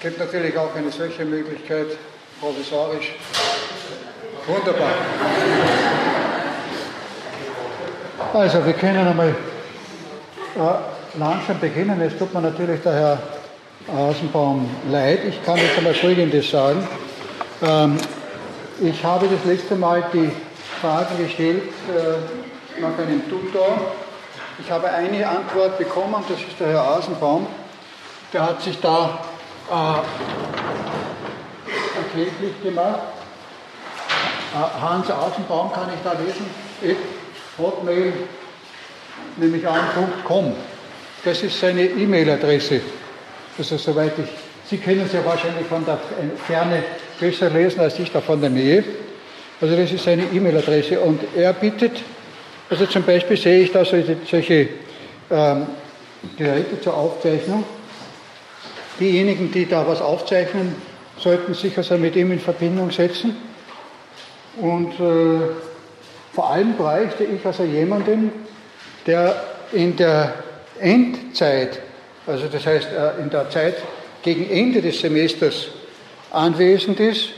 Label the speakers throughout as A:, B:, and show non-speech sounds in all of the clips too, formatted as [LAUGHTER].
A: Es gibt natürlich auch eine solche Möglichkeit, provisorisch. Wunderbar. Also, wir können einmal äh, langsam beginnen. Es tut mir natürlich der Herr Außenbaum leid. Ich kann jetzt einmal Folgendes sagen. Ähm, ich habe das letzte Mal die Frage gestellt äh, nach einem Tutor. Ich habe eine Antwort bekommen, das ist der Herr Außenbaum. Der hat sich da äh, erkenntlich gemacht. Äh, Hans Außenbaum kann ich da lesen. Hotmail, nämlich an.com. Das ist seine E-Mail-Adresse. Also soweit ich, Sie können es ja wahrscheinlich von der Ferne besser lesen als ich da von der Nähe. Also das ist seine E-Mail-Adresse und er bittet, also zum Beispiel sehe ich da solche, solche ähm, Geräte zur Aufzeichnung. Diejenigen, die da was aufzeichnen, sollten sich also mit ihm in Verbindung setzen. Und äh, vor allem bräuchte ich also jemanden, der in der Endzeit also das heißt äh, in der Zeit gegen Ende des Semesters anwesend ist,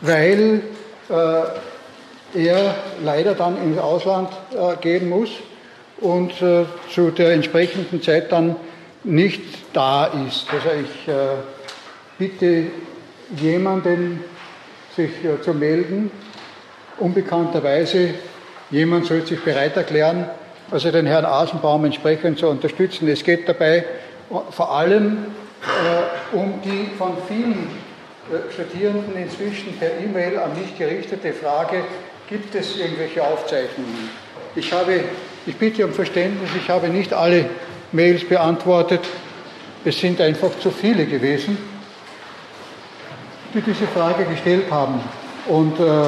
A: weil äh, er leider dann ins Ausland äh, gehen muss und zu der entsprechenden Zeit dann nicht da ist. Also ich bitte jemanden, sich zu melden. Unbekannterweise, jemand soll sich bereit erklären, also den Herrn Asenbaum entsprechend zu unterstützen. Es geht dabei vor allem äh, um die von vielen äh, Studierenden inzwischen per E-Mail an mich gerichtete Frage, gibt es irgendwelche Aufzeichnungen? Ich, habe, ich bitte um Verständnis, ich habe nicht alle Mails beantwortet. Es sind einfach zu viele gewesen, die diese Frage gestellt haben. Und äh,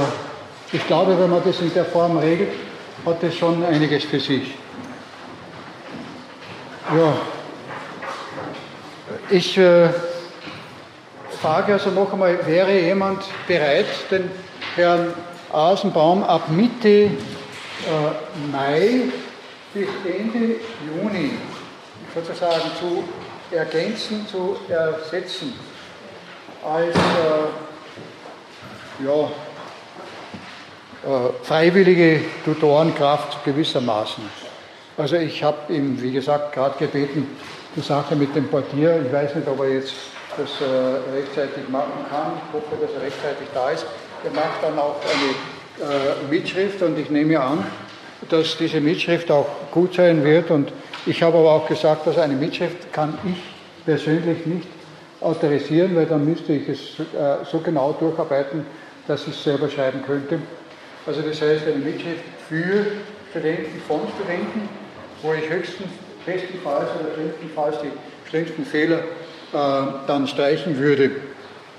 A: ich glaube, wenn man das in der Form regelt, hat das schon einiges für sich. Ja. Ich äh, frage also noch einmal, wäre jemand bereit, den Herrn Asenbaum ab Mitte äh, Mai bis Ende Juni sozusagen zu ergänzen, zu ersetzen als äh, ja, äh, freiwillige Tutorenkraft gewissermaßen. Also ich habe ihm, wie gesagt, gerade gebeten, die Sache mit dem Portier. Ich weiß nicht, ob er jetzt das äh, rechtzeitig machen kann. Ich hoffe, dass er rechtzeitig da ist. Er macht dann auch eine äh, Mitschrift und ich nehme an, dass diese Mitschrift auch gut sein wird. Und ich habe aber auch gesagt, dass eine Mitschrift kann ich persönlich nicht autorisieren, weil dann müsste ich es äh, so genau durcharbeiten, dass ich es selber schreiben könnte. Also das heißt, eine Mitschrift für Studenten, von Studenten, wo ich höchstens bestenfalls oder schlimmstenfalls die schlimmsten Fehler äh, dann streichen würde,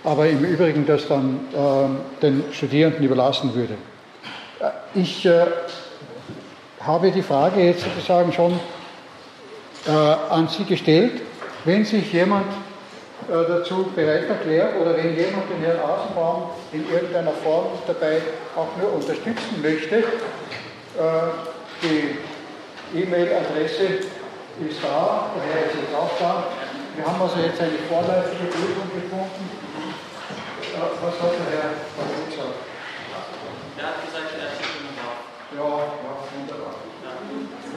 A: aber im Übrigen das dann äh, den Studierenden überlassen würde. Äh, ich äh, habe die Frage jetzt sozusagen schon äh, an Sie gestellt, wenn sich jemand äh, dazu bereit erklärt oder wenn jemand den Herrn Außenbaum in irgendeiner Form dabei auch nur unterstützen möchte, die E-Mail-Adresse ist da, der Herr ist jetzt auch da. Wir haben also jetzt eine vorläufige Lösung gefunden. Was hat der Herr gesagt?
B: Er hat gesagt, er schickt ihn auf.
A: Ja, ja, wunderbar.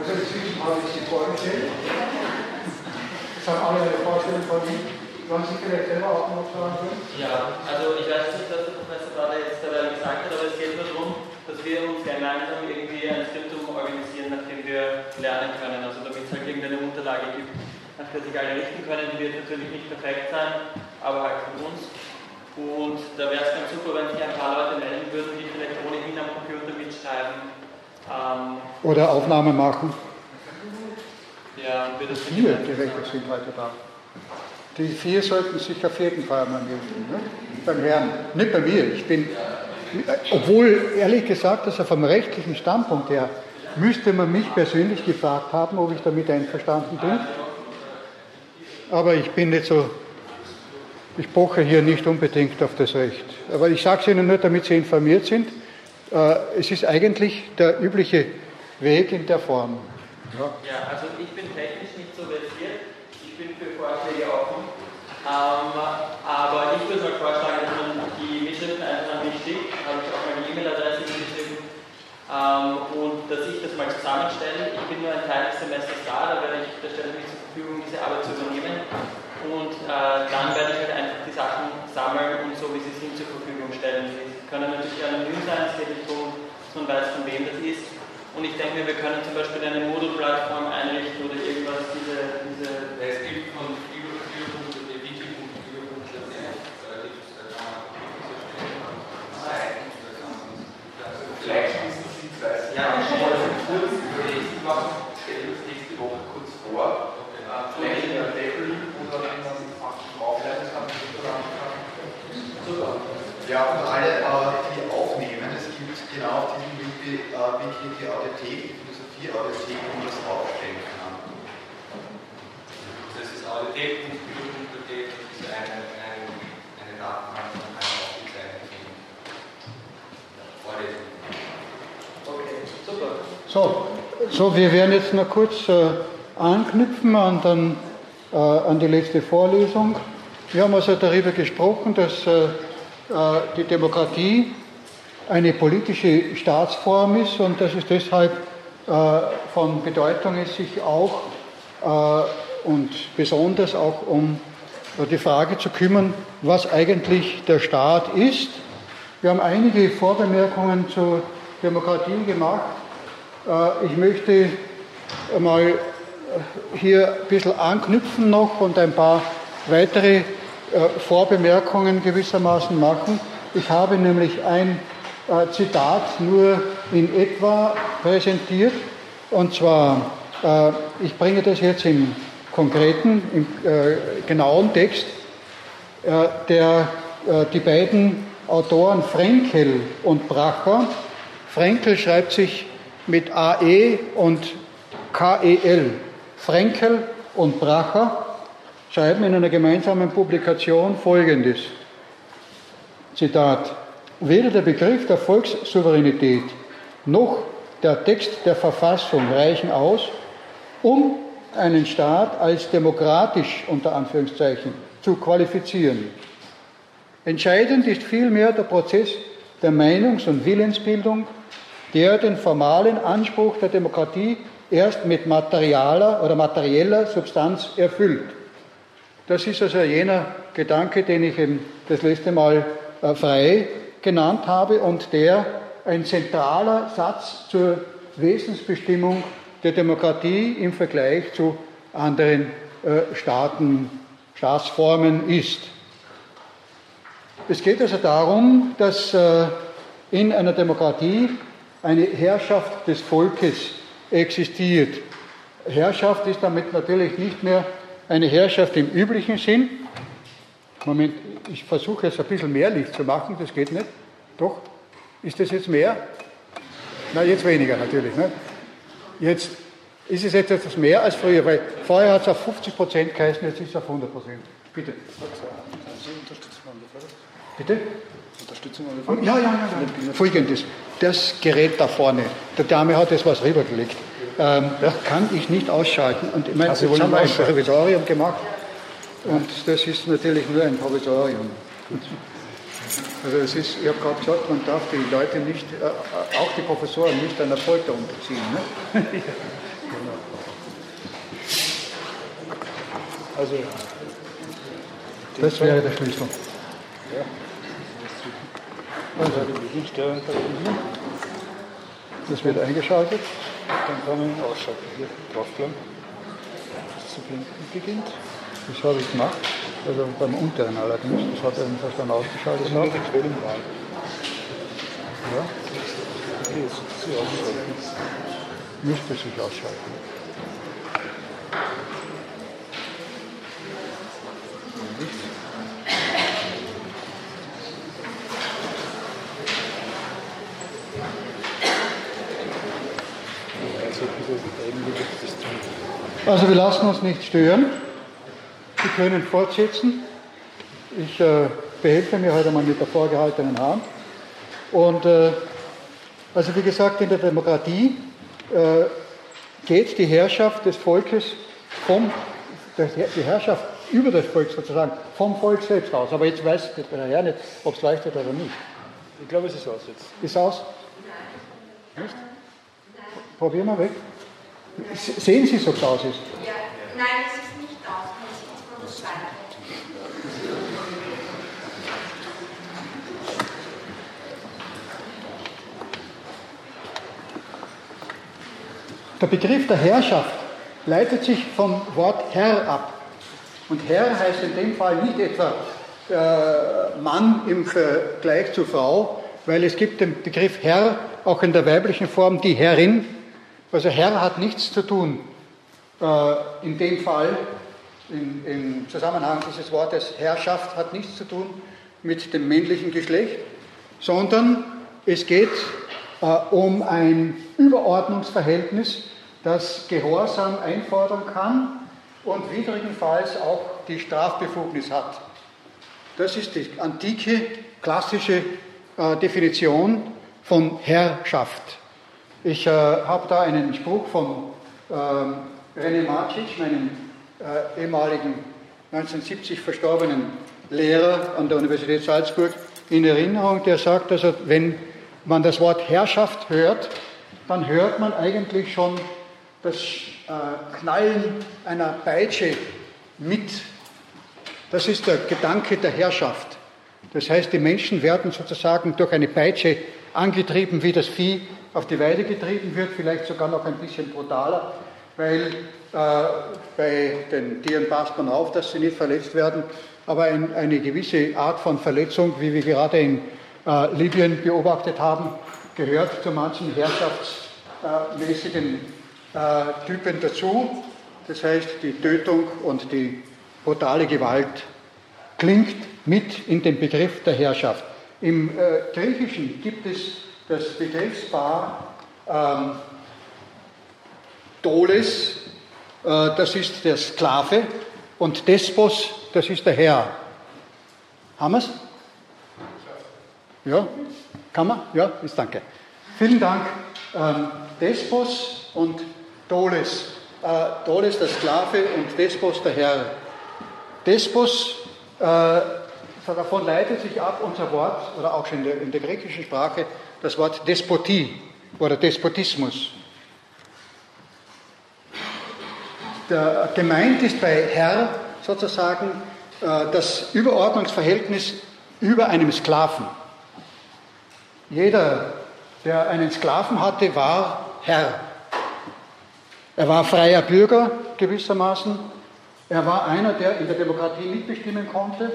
A: Also inzwischen habe ich vorgestellt. Jetzt haben alle eine Vorstellung von ihm. Wollen Sie vielleicht selber auch noch können?
B: Ja, also ich weiß nicht, was der Professor gerade jetzt dabei gesagt hat, aber es geht nur darum, dass wir uns gemeinsam irgendwie ein Skriptum organisieren, nachdem wir lernen können. Also damit es halt irgendeine Unterlage gibt, nach der sich alle richten können. Die wird natürlich nicht perfekt sein, aber halt von uns. Und da wäre es ganz super, wenn sich ein paar Leute melden würden, die vielleicht ohnehin am Computer mitschreiben. Ähm,
A: Oder Aufnahmen machen.
B: Ja, und wir das
A: Vier Geräte sind heute da. Die vier sollten sich auf jeden Fall mal melden. Ne? Beim Herrn, nicht bei mir. Ich bin, obwohl ehrlich gesagt, also vom rechtlichen Standpunkt her, müsste man mich persönlich gefragt haben, ob ich damit einverstanden bin. Aber ich bin nicht so, ich poche hier nicht unbedingt auf das Recht. Aber ich sage es Ihnen nur, damit Sie informiert sind. Äh, es ist eigentlich der übliche Weg in der Form.
B: Ja, ja also ich bin technisch nicht so versiert. Ich bin für Vorschläge offen. Ähm, mal vorschlagen, dass man die Mitschriften einfach an mich schickt. Habe ich auch meine E-Mail-Adresse hingeschrieben. Ähm, und dass ich das mal zusammenstelle. Ich bin nur ein Teil des Semesters da, da, werde ich, da stelle ich mich zur Verfügung, diese Arbeit zu übernehmen. Und äh, dann werde ich halt einfach die Sachen sammeln und so wie sie sind zur Verfügung stellen. Sie können natürlich anonym darum, dass man weiß, von wem das ist. Und ich denke mir, wir können zum Beispiel eine Moodle-Plattform einrichten oder irgendwas, diese. diese
C: es gibt von Vielleicht wissen Sie zwei ja, ich wollte kurz uns nächste Woche kurz vor. Vielleicht in der Deckel oder wenn man draufleitet kann, Super. Ja, und alle, äh, die aufnehmen, es gibt genau auf diesem Wiki, äh, Wiki die Audiothek, die Philosophie-Audiothek, das aufstellen kann. Das ist audiothek.de, das ist eine, eine, eine Datenbank von einem aufgezeichneten Vorlesung.
A: So, so, wir werden jetzt noch kurz äh, anknüpfen an, dann, äh, an die letzte Vorlesung. Wir haben also darüber gesprochen, dass äh, äh die Demokratie eine politische Staatsform ist und dass es deshalb äh, von Bedeutung ist, sich auch äh, und besonders auch um die Frage zu kümmern, was eigentlich der Staat ist. Wir haben einige Vorbemerkungen zur Demokratie gemacht. Äh, ich möchte mal hier ein bisschen anknüpfen noch und ein paar weitere äh, Vorbemerkungen gewissermaßen machen. Ich habe nämlich ein äh, Zitat nur in etwa präsentiert, und zwar, ich bringe das jetzt im konkreten, im genauen Text, der die beiden Autoren Frenkel und Bracher, Frenkel schreibt sich mit AE und KEL. Frenkel und Bracher schreiben in einer gemeinsamen Publikation Folgendes. Zitat. Weder der Begriff der Volkssouveränität noch der Text der Verfassung reichen aus, um einen Staat als demokratisch unter Anführungszeichen zu qualifizieren. Entscheidend ist vielmehr der Prozess der Meinungs- und Willensbildung der den formalen Anspruch der Demokratie erst mit materialer oder materieller Substanz erfüllt. Das ist also jener Gedanke, den ich eben das letzte Mal äh, frei genannt habe und der ein zentraler Satz zur Wesensbestimmung der Demokratie im Vergleich zu anderen äh, Staaten, Staatsformen ist. Es geht also darum, dass äh, in einer Demokratie eine Herrschaft des Volkes existiert. Herrschaft ist damit natürlich nicht mehr eine Herrschaft im üblichen Sinn. Moment, ich versuche jetzt ein bisschen mehr Licht zu machen, das geht nicht. Doch? Ist das jetzt mehr? Na, jetzt weniger natürlich. Ne? Jetzt ist es jetzt etwas mehr als früher, weil vorher hat es auf 50 Prozent geheißen, jetzt ist es auf 100 Prozent. Bitte. Bitte? Unterstützung Ja, ja, ja. ja. Folgendes das Gerät da vorne, der Dame hat jetzt was rübergelegt. Ähm, das kann ich nicht ausschalten. Und ich meine, also jetzt haben wir ein Provisorium gemacht und das ist natürlich nur ein Provisorium. Also es ist, ich habe gerade gesagt, man darf die Leute nicht, äh, auch die Professoren nicht einer Folter unterziehen. Ne? genau. [LAUGHS] Also das wäre der Schlüssel. Ja. Also, das wird eingeschaltet. Dann kann man ausschalten. Hier draufbleiben. Das zu blinken beginnt. Das habe ich gemacht. Also beim unteren allerdings. Das hat er jedenfalls dann ausgeschaltet. Das ist die Quellenwahl. Ja. Okay, jetzt sie ausschalten. Müsste sich ausschalten. Also wir lassen uns nicht stören. Sie können fortsetzen. Ich äh, behelfe mir heute mal mit der vorgehaltenen Hand. Und äh, also wie gesagt, in der Demokratie äh, geht die Herrschaft des Volkes vom, die Herrschaft über das Volk sozusagen, vom Volk selbst aus. Aber jetzt weiß der Herr nicht, ob es leuchtet oder nicht.
D: Ich glaube, es ist aus jetzt.
A: Ist aus? Nicht? Probieren wir weg. Sehen Sie, ob es aus ist?
E: Ja. Nein, es ist nicht aus. Man sieht von der
A: Begriff der Herrschaft leitet sich vom Wort Herr ab. Und Herr heißt in dem Fall nicht etwa äh, Mann im Vergleich zu Frau, weil es gibt den Begriff Herr auch in der weiblichen Form die Herrin. Also Herr hat nichts zu tun äh, in dem Fall, in, im Zusammenhang dieses Wortes Herrschaft hat nichts zu tun mit dem männlichen Geschlecht, sondern es geht äh, um ein Überordnungsverhältnis, das Gehorsam einfordern kann und widrigenfalls auch die Strafbefugnis hat. Das ist die antike, klassische äh, Definition von Herrschaft. Ich äh, habe da einen Spruch von ähm, René Macic, meinem äh, ehemaligen 1970 verstorbenen Lehrer an der Universität Salzburg, in Erinnerung, der sagt, also wenn man das Wort Herrschaft hört, dann hört man eigentlich schon das äh, Knallen einer Peitsche mit. Das ist der Gedanke der Herrschaft. Das heißt, die Menschen werden sozusagen durch eine Peitsche angetrieben, wie das Vieh auf die Weide getrieben wird, vielleicht sogar noch ein bisschen brutaler, weil bei den Tieren passt man auf, dass sie nicht verletzt werden, aber ein, eine gewisse Art von Verletzung, wie wir gerade in äh, Libyen beobachtet haben, gehört zu manchen herrschaftsmäßigen äh, Typen dazu. Das heißt, die Tötung und die brutale Gewalt klingt mit in den Begriff der Herrschaft. Im äh, Griechischen gibt es das Begriffspaar ähm, Doles, äh, das ist der Sklave, und Despos, das ist der Herr. Haben wir es? Ja? Kann man? Ja, ist danke. Vielen Dank. Ähm, Despos und Doles. Äh, Doles der Sklave und Despos der Herr. Despos, äh, davon leitet sich ab unser Wort, oder auch schon in der, in der griechischen Sprache, das Wort Despotie oder Despotismus. Der, gemeint ist bei Herr sozusagen äh, das Überordnungsverhältnis über einem Sklaven. Jeder, der einen Sklaven hatte, war Herr. Er war freier Bürger gewissermaßen. Er war einer, der in der Demokratie mitbestimmen konnte,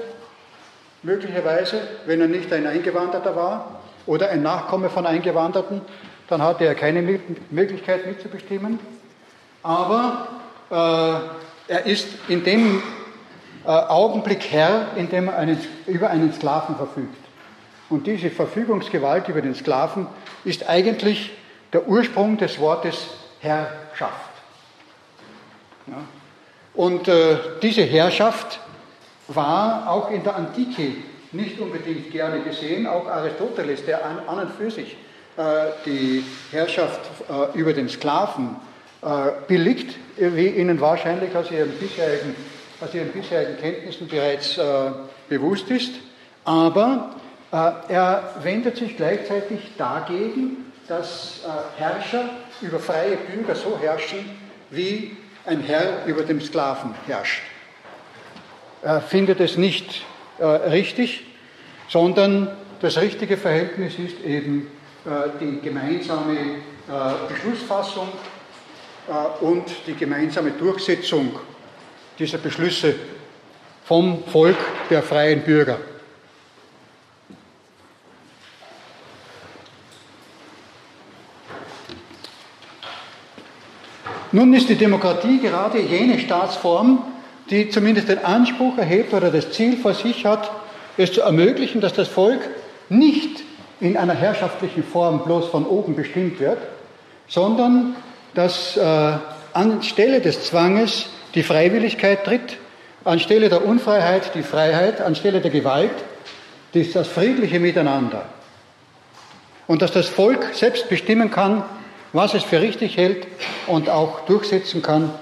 A: möglicherweise, wenn er nicht ein Eingewanderter war oder ein Nachkomme von Eingewanderten, dann hatte er keine Möglichkeit mitzubestimmen. Aber er ist in dem äh, Augenblick Herr, in dem er einen, über einen Sklaven verfügt. Und diese Verfügungsgewalt über den Sklaven ist eigentlich der Ursprung des Wortes Herrschaft. Ja. Und äh, diese Herrschaft war auch in der Antike nicht unbedingt gerne gesehen. Auch Aristoteles, der an, an und für sich äh, die Herrschaft äh, über den Sklaven äh, billigt, wie Ihnen wahrscheinlich aus Ihren bisherigen, aus Ihren bisherigen Kenntnissen bereits äh, bewusst ist. Aber äh, er wendet sich gleichzeitig dagegen, dass äh, Herrscher über freie Bürger so herrschen, wie ein Herr über dem Sklaven herrscht. Er findet es nicht äh, richtig, sondern das richtige Verhältnis ist eben die gemeinsame Beschlussfassung und die gemeinsame Durchsetzung dieser Beschlüsse vom Volk der freien Bürger. Nun ist die Demokratie gerade jene Staatsform, die zumindest den Anspruch erhebt oder das Ziel vor sich hat, es zu ermöglichen, dass das Volk nicht in einer herrschaftlichen Form bloß von oben bestimmt wird, sondern dass äh, anstelle des Zwanges die Freiwilligkeit tritt, anstelle der Unfreiheit die Freiheit, anstelle der Gewalt das friedliche Miteinander. Und dass das Volk selbst bestimmen kann, was es für richtig hält und auch durchsetzen kann,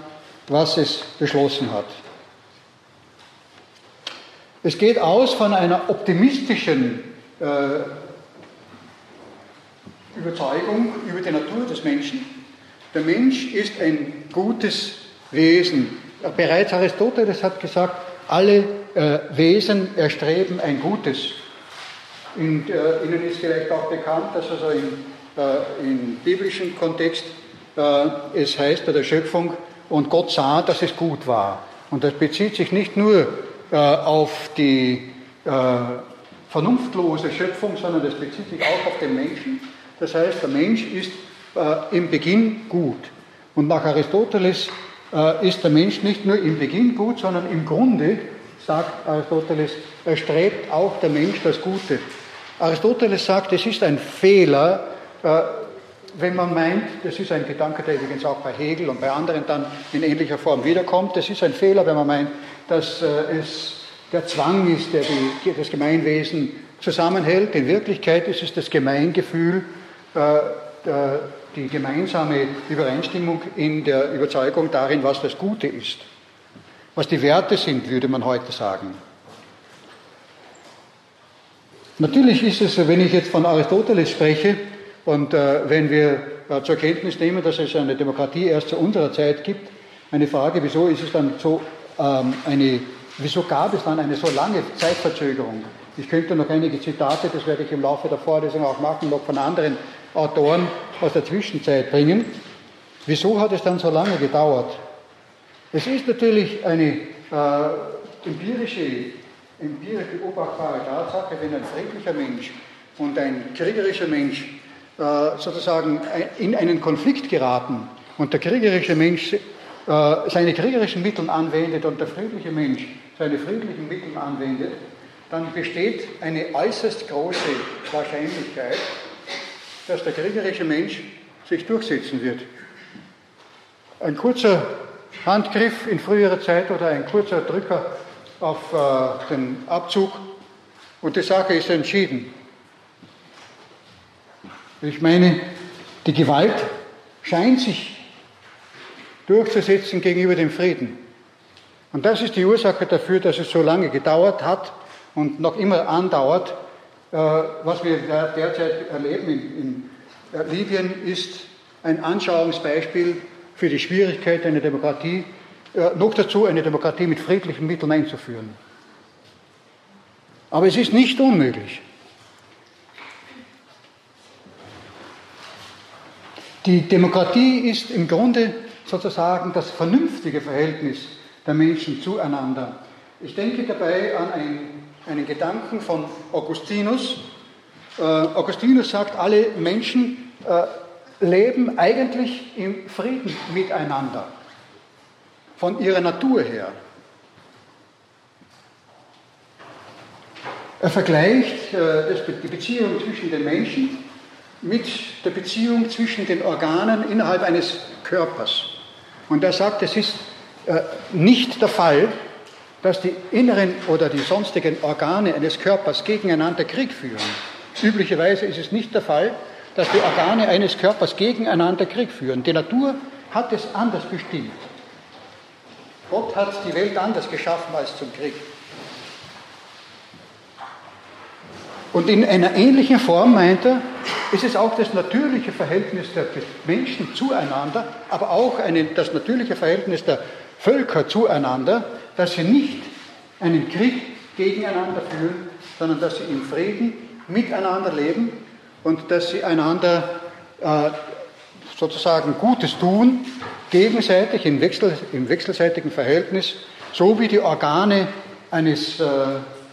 A: was es beschlossen hat. Es geht aus von einer optimistischen äh, Überzeugung über die Natur des Menschen. Der Mensch ist ein gutes Wesen. Bereits Aristoteles hat gesagt, alle äh, Wesen erstreben ein Gutes. Und, äh, Ihnen ist vielleicht auch bekannt, dass also im, äh, im biblischen Kontext äh, es heißt bei der Schöpfung, und Gott sah, dass es gut war. Und das bezieht sich nicht nur äh, auf die äh, vernunftlose Schöpfung, sondern das bezieht sich auch auf den Menschen. Das heißt, der Mensch ist äh, im Beginn gut. Und nach Aristoteles äh, ist der Mensch nicht nur im Beginn gut, sondern im Grunde, sagt Aristoteles, erstrebt auch der Mensch das Gute. Aristoteles sagt, es ist ein Fehler, äh, wenn man meint, das ist ein Gedanke, der übrigens auch bei Hegel und bei anderen dann in ähnlicher Form wiederkommt, das ist ein Fehler, wenn man meint, dass äh, es der Zwang ist, der die, das Gemeinwesen zusammenhält. In Wirklichkeit ist es das Gemeingefühl, äh, die gemeinsame Übereinstimmung in der Überzeugung darin, was das Gute ist. Was die Werte sind, würde man heute sagen. Natürlich ist es, wenn ich jetzt von Aristoteles spreche, und äh, wenn wir äh, zur Kenntnis nehmen, dass es eine Demokratie erst zu unserer Zeit gibt, eine Frage, wieso ist es dann so ähm, eine, wieso gab es dann eine so lange Zeitverzögerung? Ich könnte noch einige Zitate, das werde ich im Laufe der Vorlesung auch machen, noch von anderen Autoren aus der Zwischenzeit bringen. Wieso hat es dann so lange gedauert? Es ist natürlich eine äh, empirische, empirisch beobachtbare Tatsache, wenn ein friedlicher Mensch und ein kriegerischer Mensch äh, sozusagen in einen Konflikt geraten und der kriegerische Mensch äh, seine kriegerischen Mittel anwendet und der friedliche Mensch seine friedlichen Mittel anwendet, dann besteht eine äußerst große Wahrscheinlichkeit, dass der kriegerische Mensch sich durchsetzen wird. Ein kurzer Handgriff in früherer Zeit oder ein kurzer Drücker auf äh, den Abzug und die Sache ist entschieden. Ich meine, die Gewalt scheint sich durchzusetzen gegenüber dem Frieden. Und das ist die Ursache dafür, dass es so lange gedauert hat und noch immer andauert. Äh, was wir derzeit erleben in, in äh, Libyen ist ein Anschauungsbeispiel für die Schwierigkeit, eine Demokratie, äh, noch dazu eine Demokratie mit friedlichen Mitteln einzuführen. Aber es ist nicht unmöglich. Die Demokratie ist im Grunde sozusagen das vernünftige Verhältnis der Menschen zueinander. Ich denke dabei an einen, einen Gedanken von Augustinus. Äh, Augustinus sagt, alle Menschen äh, leben eigentlich im Frieden miteinander, von ihrer Natur her. Er vergleicht äh, die Beziehung zwischen den Menschen mit der Beziehung zwischen den Organen innerhalb eines Körpers. Und er sagt, es ist äh, nicht der Fall, dass die inneren oder die sonstigen Organe eines Körpers gegeneinander Krieg führen. Üblicherweise ist es nicht der Fall, dass die Organe eines Körpers gegeneinander Krieg führen. Die Natur hat es anders bestimmt. Gott hat die Welt anders geschaffen als zum Krieg. Und in einer ähnlichen Form, meint er, ist es auch das natürliche Verhältnis der Menschen zueinander, aber auch eine, das natürliche Verhältnis der Völker zueinander, dass sie nicht einen Krieg gegeneinander führen, sondern dass sie im Frieden miteinander leben und dass sie einander äh, sozusagen Gutes tun, gegenseitig im, Wechsel, im wechselseitigen Verhältnis, so wie die Organe eines äh,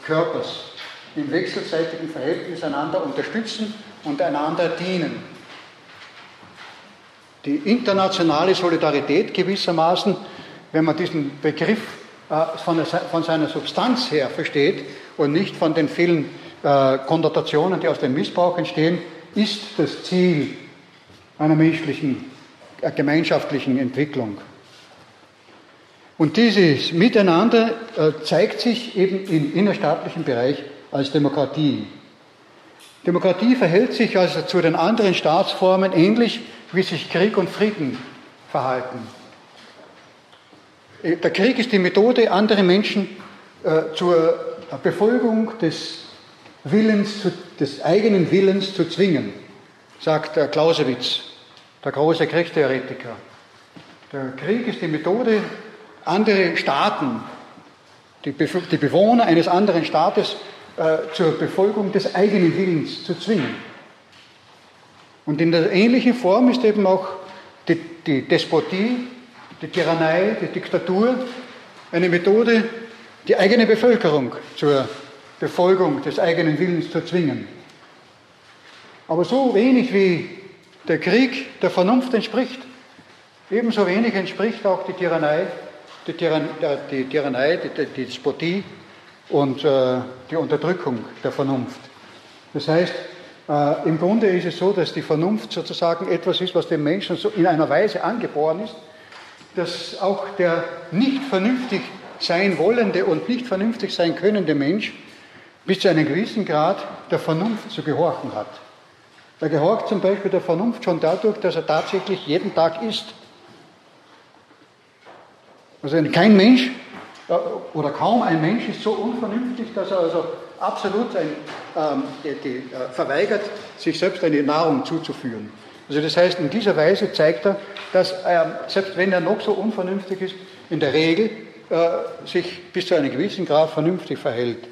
A: Körpers im wechselseitigen Verhältnis einander unterstützen und einander dienen. Die internationale Solidarität gewissermaßen, wenn man diesen Begriff äh, von seiner Substanz her versteht und nicht von den vielen äh, Konnotationen, die aus dem Missbrauch entstehen, ist das Ziel einer menschlichen, äh, gemeinschaftlichen Entwicklung. Und dieses Miteinander zeigt sich eben im innerstaatlichen Bereich als Demokratie. Demokratie verhält sich also zu den anderen Staatsformen ähnlich, wie sich Krieg und Frieden verhalten. Der Krieg ist die Methode, andere Menschen äh, zur Befolgung des Willens, des eigenen Willens zu zwingen, sagt der Clausewitz, der große Kriegstheoretiker. Der Krieg ist die Methode, andere Staaten, die, Bewohner eines anderen Staates äh, zur Befolgung des eigenen Willens zu zwingen. Und in der ähnlichen Form ist eben auch die Despotie, die Tyrannei, die Diktatur eine Methode, die eigene Bevölkerung zur Befolgung des eigenen Willens zu zwingen. Aber so wenig wie der Krieg der Vernunft entspricht, ebenso wenig entspricht auch die Tyrannei, die, Tyrann, äh, die, Tyrannei, die, die Despotie und äh, die Unterdrückung der Vernunft. Das heißt, äh, im Grunde ist es so, dass die Vernunft sozusagen etwas ist, was dem Menschen so in einer Weise angeboren ist, dass auch der nicht vernünftig sein wollende und nicht vernünftig sein könnende Mensch bis zu einem gewissen Grad der Vernunft zu gehorchen hat. Er gehorcht zum Beispiel der Vernunft schon dadurch, dass er tatsächlich jeden Tag isst. Also kein Mensch äh, oder kaum ein Mensch ist so unvernünftig, dass er also absolut ein, ähm, die, die, äh, verweigert, sich selbst eine Nahrung zuzuführen. Also das heißt, in dieser Weise zeigt er, dass er, selbst wenn er noch so unvernünftig ist, in der Regel äh, sich bis zu einem gewissen Grad vernünftig verhält.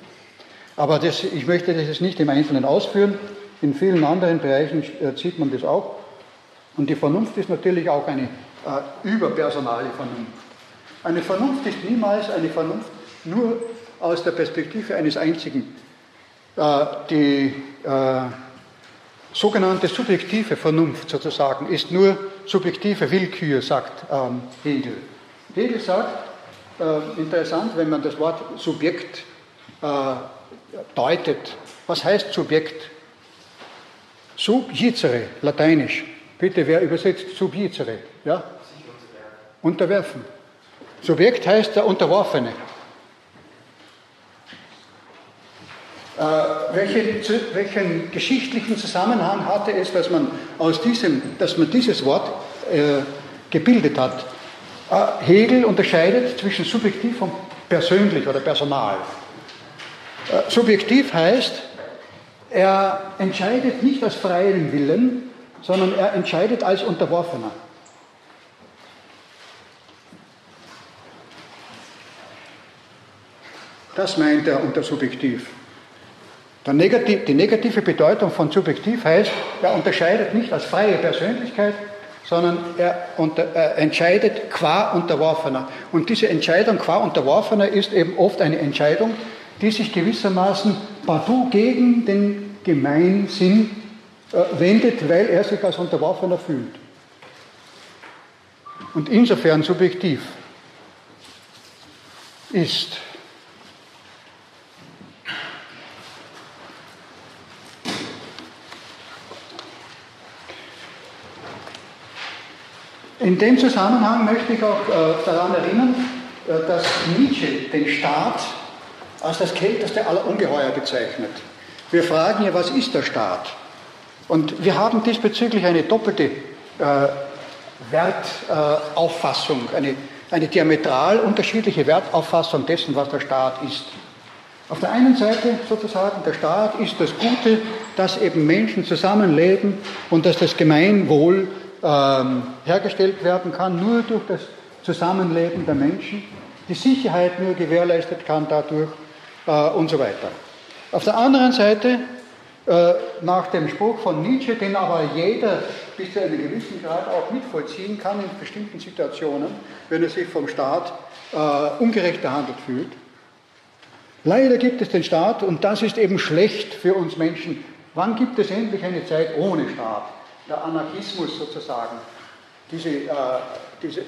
A: Aber das, ich möchte das jetzt nicht im Einzelnen ausführen. In vielen anderen Bereichen äh, sieht man das auch. Und die Vernunft ist natürlich auch eine äh, überpersonale Vernunft. Eine Vernunft ist niemals eine Vernunft nur aus der Perspektive eines einzigen. Äh, die äh, sogenannte subjektive Vernunft sozusagen ist nur subjektive Willkür, sagt ähm, Hegel. Hegel sagt, äh, interessant, wenn man das Wort Subjekt äh, deutet. Was heißt Subjekt? Subjizere, lateinisch. Bitte, wer übersetzt subjizere? Ja? Unterwerfen. Subjekt heißt der Unterworfene. Äh, welche, welchen geschichtlichen Zusammenhang hatte es, dass man, aus diesem, dass man dieses Wort äh, gebildet hat? Äh, Hegel unterscheidet zwischen subjektiv und persönlich oder personal. Äh, subjektiv heißt, er entscheidet nicht aus freiem Willen, sondern er entscheidet als Unterworfener. Das meint er unter subjektiv. Negativ, die negative Bedeutung von subjektiv heißt, er unterscheidet nicht als freie Persönlichkeit, sondern er, unter, er entscheidet qua Unterworfener. Und diese Entscheidung qua Unterworfener ist eben oft eine Entscheidung, die sich gewissermaßen partout gegen den Gemeinsinn äh, wendet, weil er sich als Unterworfener fühlt. Und insofern subjektiv ist. In dem Zusammenhang möchte ich auch äh, daran erinnern, äh, dass Nietzsche den Staat als das kälteste aller Ungeheuer bezeichnet. Wir fragen ja, was ist der Staat? Und wir haben diesbezüglich eine doppelte äh, Wertauffassung, eine, eine diametral unterschiedliche Wertauffassung dessen, was der Staat ist. Auf der einen Seite sozusagen, der Staat ist das Gute, dass eben Menschen zusammenleben und dass das Gemeinwohl ähm, hergestellt werden kann, nur durch das Zusammenleben der Menschen, die Sicherheit nur gewährleistet kann dadurch äh, und so weiter. Auf der anderen Seite, äh, nach dem Spruch von Nietzsche, den aber jeder bis zu einem gewissen Grad auch mitvollziehen kann in bestimmten Situationen, wenn er sich vom Staat äh, ungerecht behandelt fühlt. Leider gibt es den Staat und das ist eben schlecht für uns Menschen. Wann gibt es endlich eine Zeit ohne Staat? Der Anarchismus sozusagen, diese, äh, diese, äh,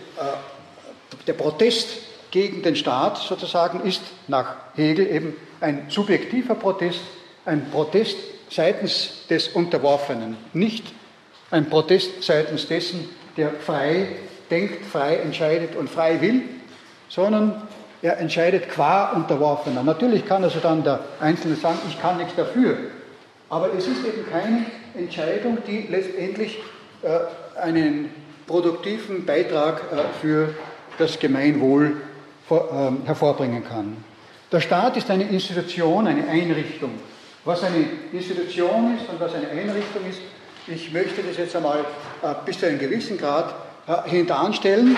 A: der Protest gegen den Staat sozusagen ist nach Hegel eben ein subjektiver Protest, ein Protest seitens des Unterworfenen, nicht ein Protest seitens dessen, der frei denkt, frei entscheidet und frei will, sondern er entscheidet qua Unterworfener. Natürlich kann also dann der Einzelne sagen, ich kann nichts dafür, aber es ist eben keine Entscheidung, die letztendlich äh, einen produktiven Beitrag äh, für das Gemeinwohl ähm, hervorbringen kann. Der Staat ist eine Institution, eine Einrichtung. Was eine Institution ist und was eine Einrichtung ist, ich möchte das jetzt einmal äh, bis zu einem gewissen Grad hinteranstellen.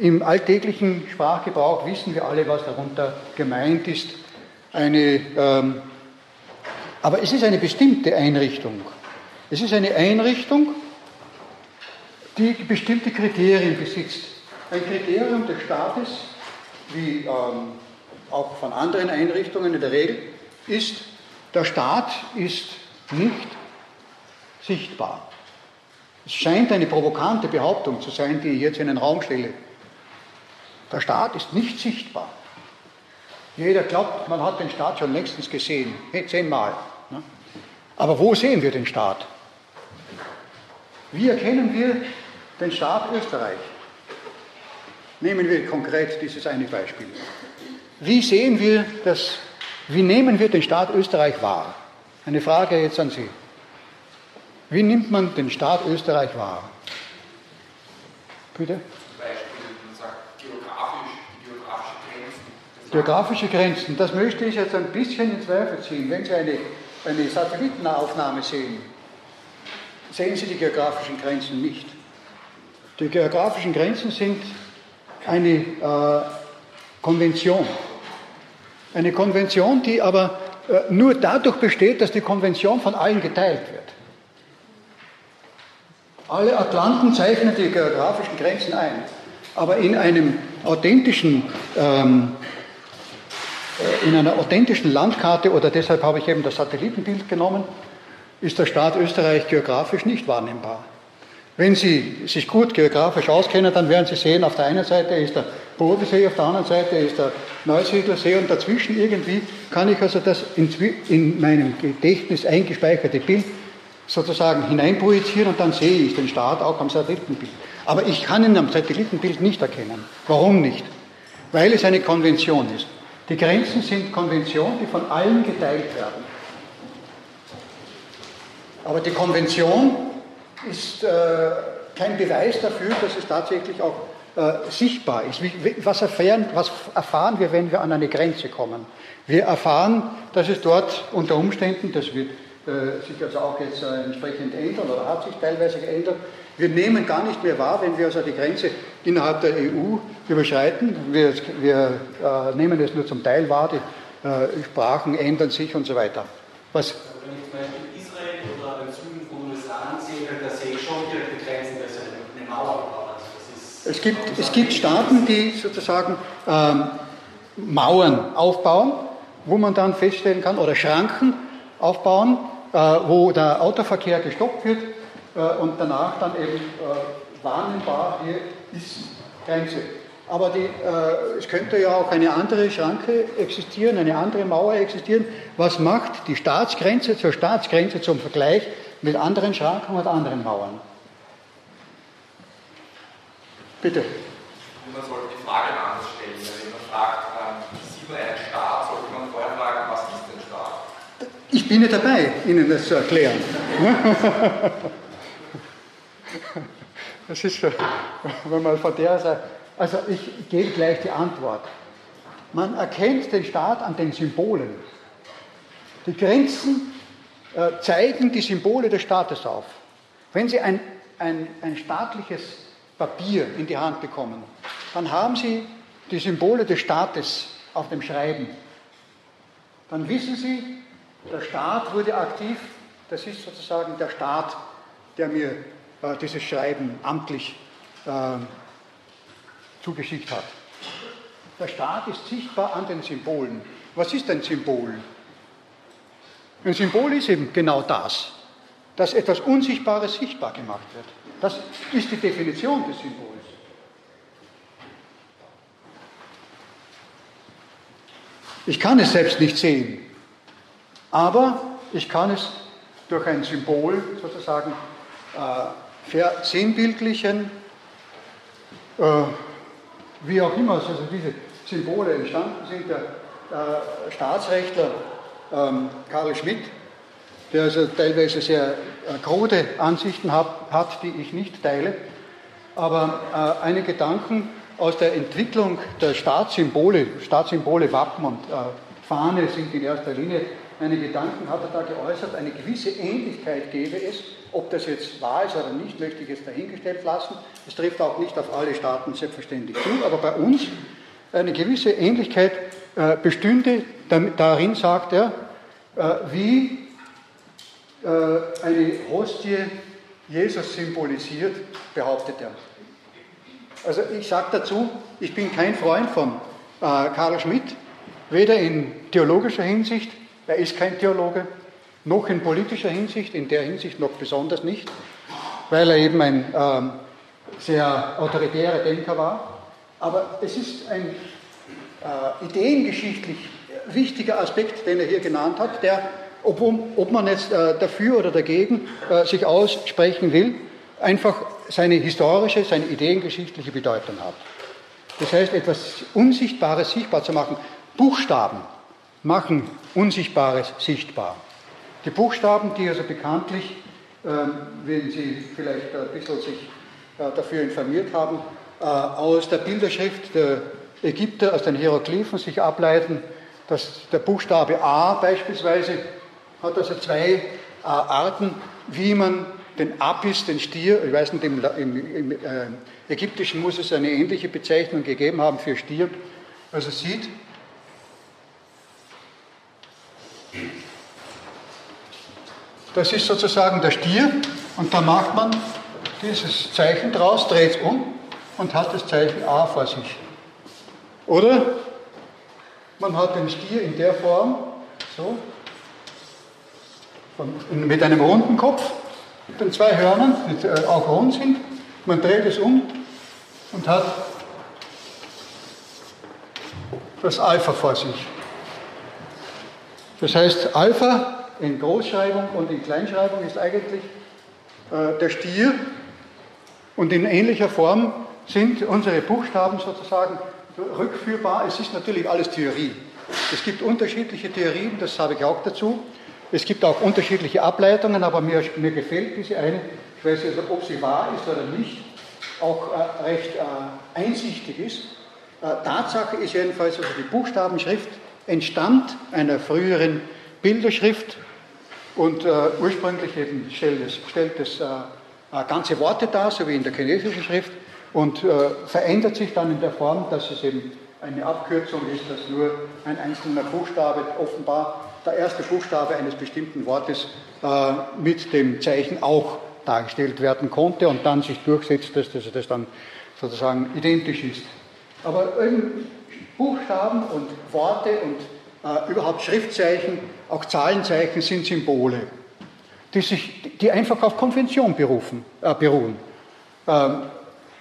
A: Im alltäglichen Sprachgebrauch wissen wir alle, was darunter gemeint ist. Eine, ähm, aber es ist eine bestimmte Einrichtung. Es ist eine Einrichtung, die bestimmte Kriterien besitzt. Ein Kriterium des Staates, wie ähm, auch von anderen Einrichtungen in der Regel, ist, der Staat ist nicht sichtbar. Es scheint eine provokante Behauptung zu sein, die ich jetzt in den Raum stelle. Der Staat ist nicht sichtbar. Jeder glaubt, man hat den Staat schon längstens gesehen, zehnmal. Aber wo sehen wir den Staat? Wie erkennen wir den Staat Österreich? Nehmen wir konkret dieses eine Beispiel. Wie sehen wir das, wie nehmen wir den Staat Österreich wahr? Eine Frage jetzt an Sie. Wie nimmt man den Staat Österreich wahr? Bitte?
C: Zum Beispiel, man sagt geografisch, geografische Grenzen.
A: Geografische Grenzen, das möchte ich jetzt ein bisschen in Zweifel ziehen. Wenn Sie eine, eine Satellitenaufnahme sehen, sehen Sie die geografischen Grenzen nicht. Die geografischen Grenzen sind eine äh, Konvention. Eine Konvention, die aber äh, nur dadurch besteht, dass die Konvention von allen geteilt wird. Alle Atlanten zeichnen die geografischen Grenzen ein, aber in einem authentischen, ähm, äh, in einer authentischen Landkarte, oder deshalb habe ich eben das Satellitenbild genommen, ist der Staat Österreich geografisch nicht wahrnehmbar. Wenn Sie sich gut geografisch auskennen, dann werden Sie sehen, auf der einen Seite ist der Bodensee, auf der anderen Seite ist der Neusiedler See und dazwischen irgendwie kann ich also das in, meinem Gedächtnis eingespeicherte Bild sozusagen hineinprojizieren und dann sehe ich den Staat auch am Satellitenbild. Aber ich kann ihn am Satellitenbild nicht erkennen. Warum nicht? Weil es eine Konvention ist. Die Grenzen sind Konventionen, die von allen geteilt werden. Aber die Konvention ist äh, kein Beweis dafür, dass es tatsächlich auch äh, sichtbar ist. Was, erfahren, was erfahren wir, wenn wir an eine Grenze kommen? Wir erfahren, dass es dort unter Umständen, das wird äh, sich also auch jetzt äh, entsprechend ändern oder hat sich teilweise geändert, wir nehmen gar nicht mehr wahr, wenn wir also die Grenze innerhalb der EU überschreiten. Wir, wir äh, nehmen es nur zum Teil wahr, die äh, Sprachen ändern sich und so weiter.
F: Was? Wenn ich zum Beispiel Israel oder den Süden von USA ansehe, da sehe ich schon direkte Grenzen, da ist eine Mauer.
A: Also es, gibt, es gibt Staaten, die sozusagen ähm, Mauern aufbauen, wo man dann feststellen kann, oder Schranken aufbauen, äh, wo der Autoverkehr gestoppt wird und danach dann eben äh, wahrnehmbar, hier ist Grenze. Aber die, äh, es könnte ja auch eine andere Schranke existieren, eine andere Mauer existieren. Was macht die Staatsgrenze zur Staatsgrenze zum Vergleich mit anderen Schranken und anderen Mauern? Bitte.
C: Man sollte die Frage anders stellen. Wenn man fragt, ähm, sieht man einen Staat, sollte man vorher fragen, was ist ein Staat?
A: Ich bin ja dabei, Ihnen das zu erklären. [LAUGHS] [LAUGHS] Das ist schon, wenn man von der Seite also ich gebe gleich die Antwort. Man erkennt den Staat an den Symbolen. Die Grenzen äh, zeigen die Symbole des Staates auf. Wenn Sie ein, ein, ein staatliches Papier in die Hand bekommen, dann haben Sie die Symbole des Staates auf dem Schreiben. Dann wissen Sie, der Staat wurde aktiv, das ist sozusagen der Staat, der mir dieses Schreiben amtlich äh, zugeschickt hat. Der Staat ist sichtbar an den Symbolen. Was ist ein Symbol? Ein Symbol ist eben genau das, dass etwas Unsichtbares sichtbar gemacht wird. Das ist die Definition des Symbols. Ich kann es selbst nicht sehen, aber ich kann es durch ein Symbol sozusagen äh, versinnbildlichen, äh, wie auch immer also diese Symbole entstanden sind, der äh, Staatsrechtler ähm, Karl Schmidt, der also teilweise sehr äh, krude Ansichten hat, hat, die ich nicht teile, aber äh, einige Gedanken aus der Entwicklung der Staatssymbole, Staatssymbole, Wappen und äh, Fahne sind in erster Linie. Eine Gedanken, hat er da geäußert, eine gewisse Ähnlichkeit gäbe es. Ob das jetzt wahr ist oder nicht, möchte ich jetzt dahingestellt lassen. Es trifft auch nicht auf alle Staaten selbstverständlich zu, aber bei uns eine gewisse Ähnlichkeit äh, bestünde, darin sagt er, äh, wie äh, eine Hostie Jesus symbolisiert, behauptet er. Also ich sage dazu, ich bin kein Freund von äh, Karl Schmidt, weder in theologischer Hinsicht, er ist kein Theologe, noch in politischer Hinsicht, in der Hinsicht noch besonders nicht, weil er eben ein ähm, sehr autoritärer Denker war. Aber es ist ein äh, ideengeschichtlich wichtiger Aspekt, den er hier genannt hat, der, ob, ob man jetzt äh, dafür oder dagegen äh, sich aussprechen will, einfach seine historische, seine ideengeschichtliche Bedeutung hat. Das heißt, etwas Unsichtbares sichtbar zu machen. Buchstaben machen Unsichtbares sichtbar. Die Buchstaben, die also bekanntlich, ähm, wenn Sie vielleicht ein bisschen sich äh, dafür informiert haben, äh, aus der Bilderschrift der Ägypter, aus den Hieroglyphen sich ableiten, dass der Buchstabe A beispielsweise hat also zwei äh, Arten, wie man den Apis, den Stier, ich weiß nicht, im, im, im Ägyptischen muss es eine ähnliche Bezeichnung gegeben haben für Stier, also sieht, das ist sozusagen der Stier und da macht man dieses Zeichen draus, dreht es um und hat das Zeichen A vor sich. Oder man hat den Stier in der Form, so, mit einem runden Kopf mit den zwei Hörnern, die äh, auch rund sind. Man dreht es um und hat das Alpha vor sich. Das heißt, Alpha in Großschreibung und in Kleinschreibung ist eigentlich äh, der Stier und in ähnlicher Form sind unsere Buchstaben sozusagen rückführbar. Es ist natürlich alles Theorie. Es gibt unterschiedliche Theorien, das habe ich auch dazu. Es gibt auch unterschiedliche Ableitungen, aber mir, mir gefällt diese eine, ich weiß nicht, ob sie wahr ist oder nicht, auch äh, recht äh, einsichtig ist. Äh, Tatsache ist jedenfalls, also die Buchstabenschrift entstand einer früheren Bilderschrift und äh, ursprünglich eben stellt es, stellt es äh, äh, ganze Worte dar, so wie in der chinesischen Schrift, und verändert sich dann in der Form, dass es eben eine Abkürzung ist, dass nur ein einzelner Buchstabe offenbar der erste Buchstabe eines bestimmten Wortes äh, mit dem Zeichen auch dargestellt werden konnte und dann sich durchsetzt, dass das, das dann sozusagen identisch ist. Aber Buchstaben und Worte und äh, überhaupt Schriftzeichen, auch Zahlenzeichen sind Symbole, die, sich, die einfach auf Konvention berufen, äh, beruhen. Ähm,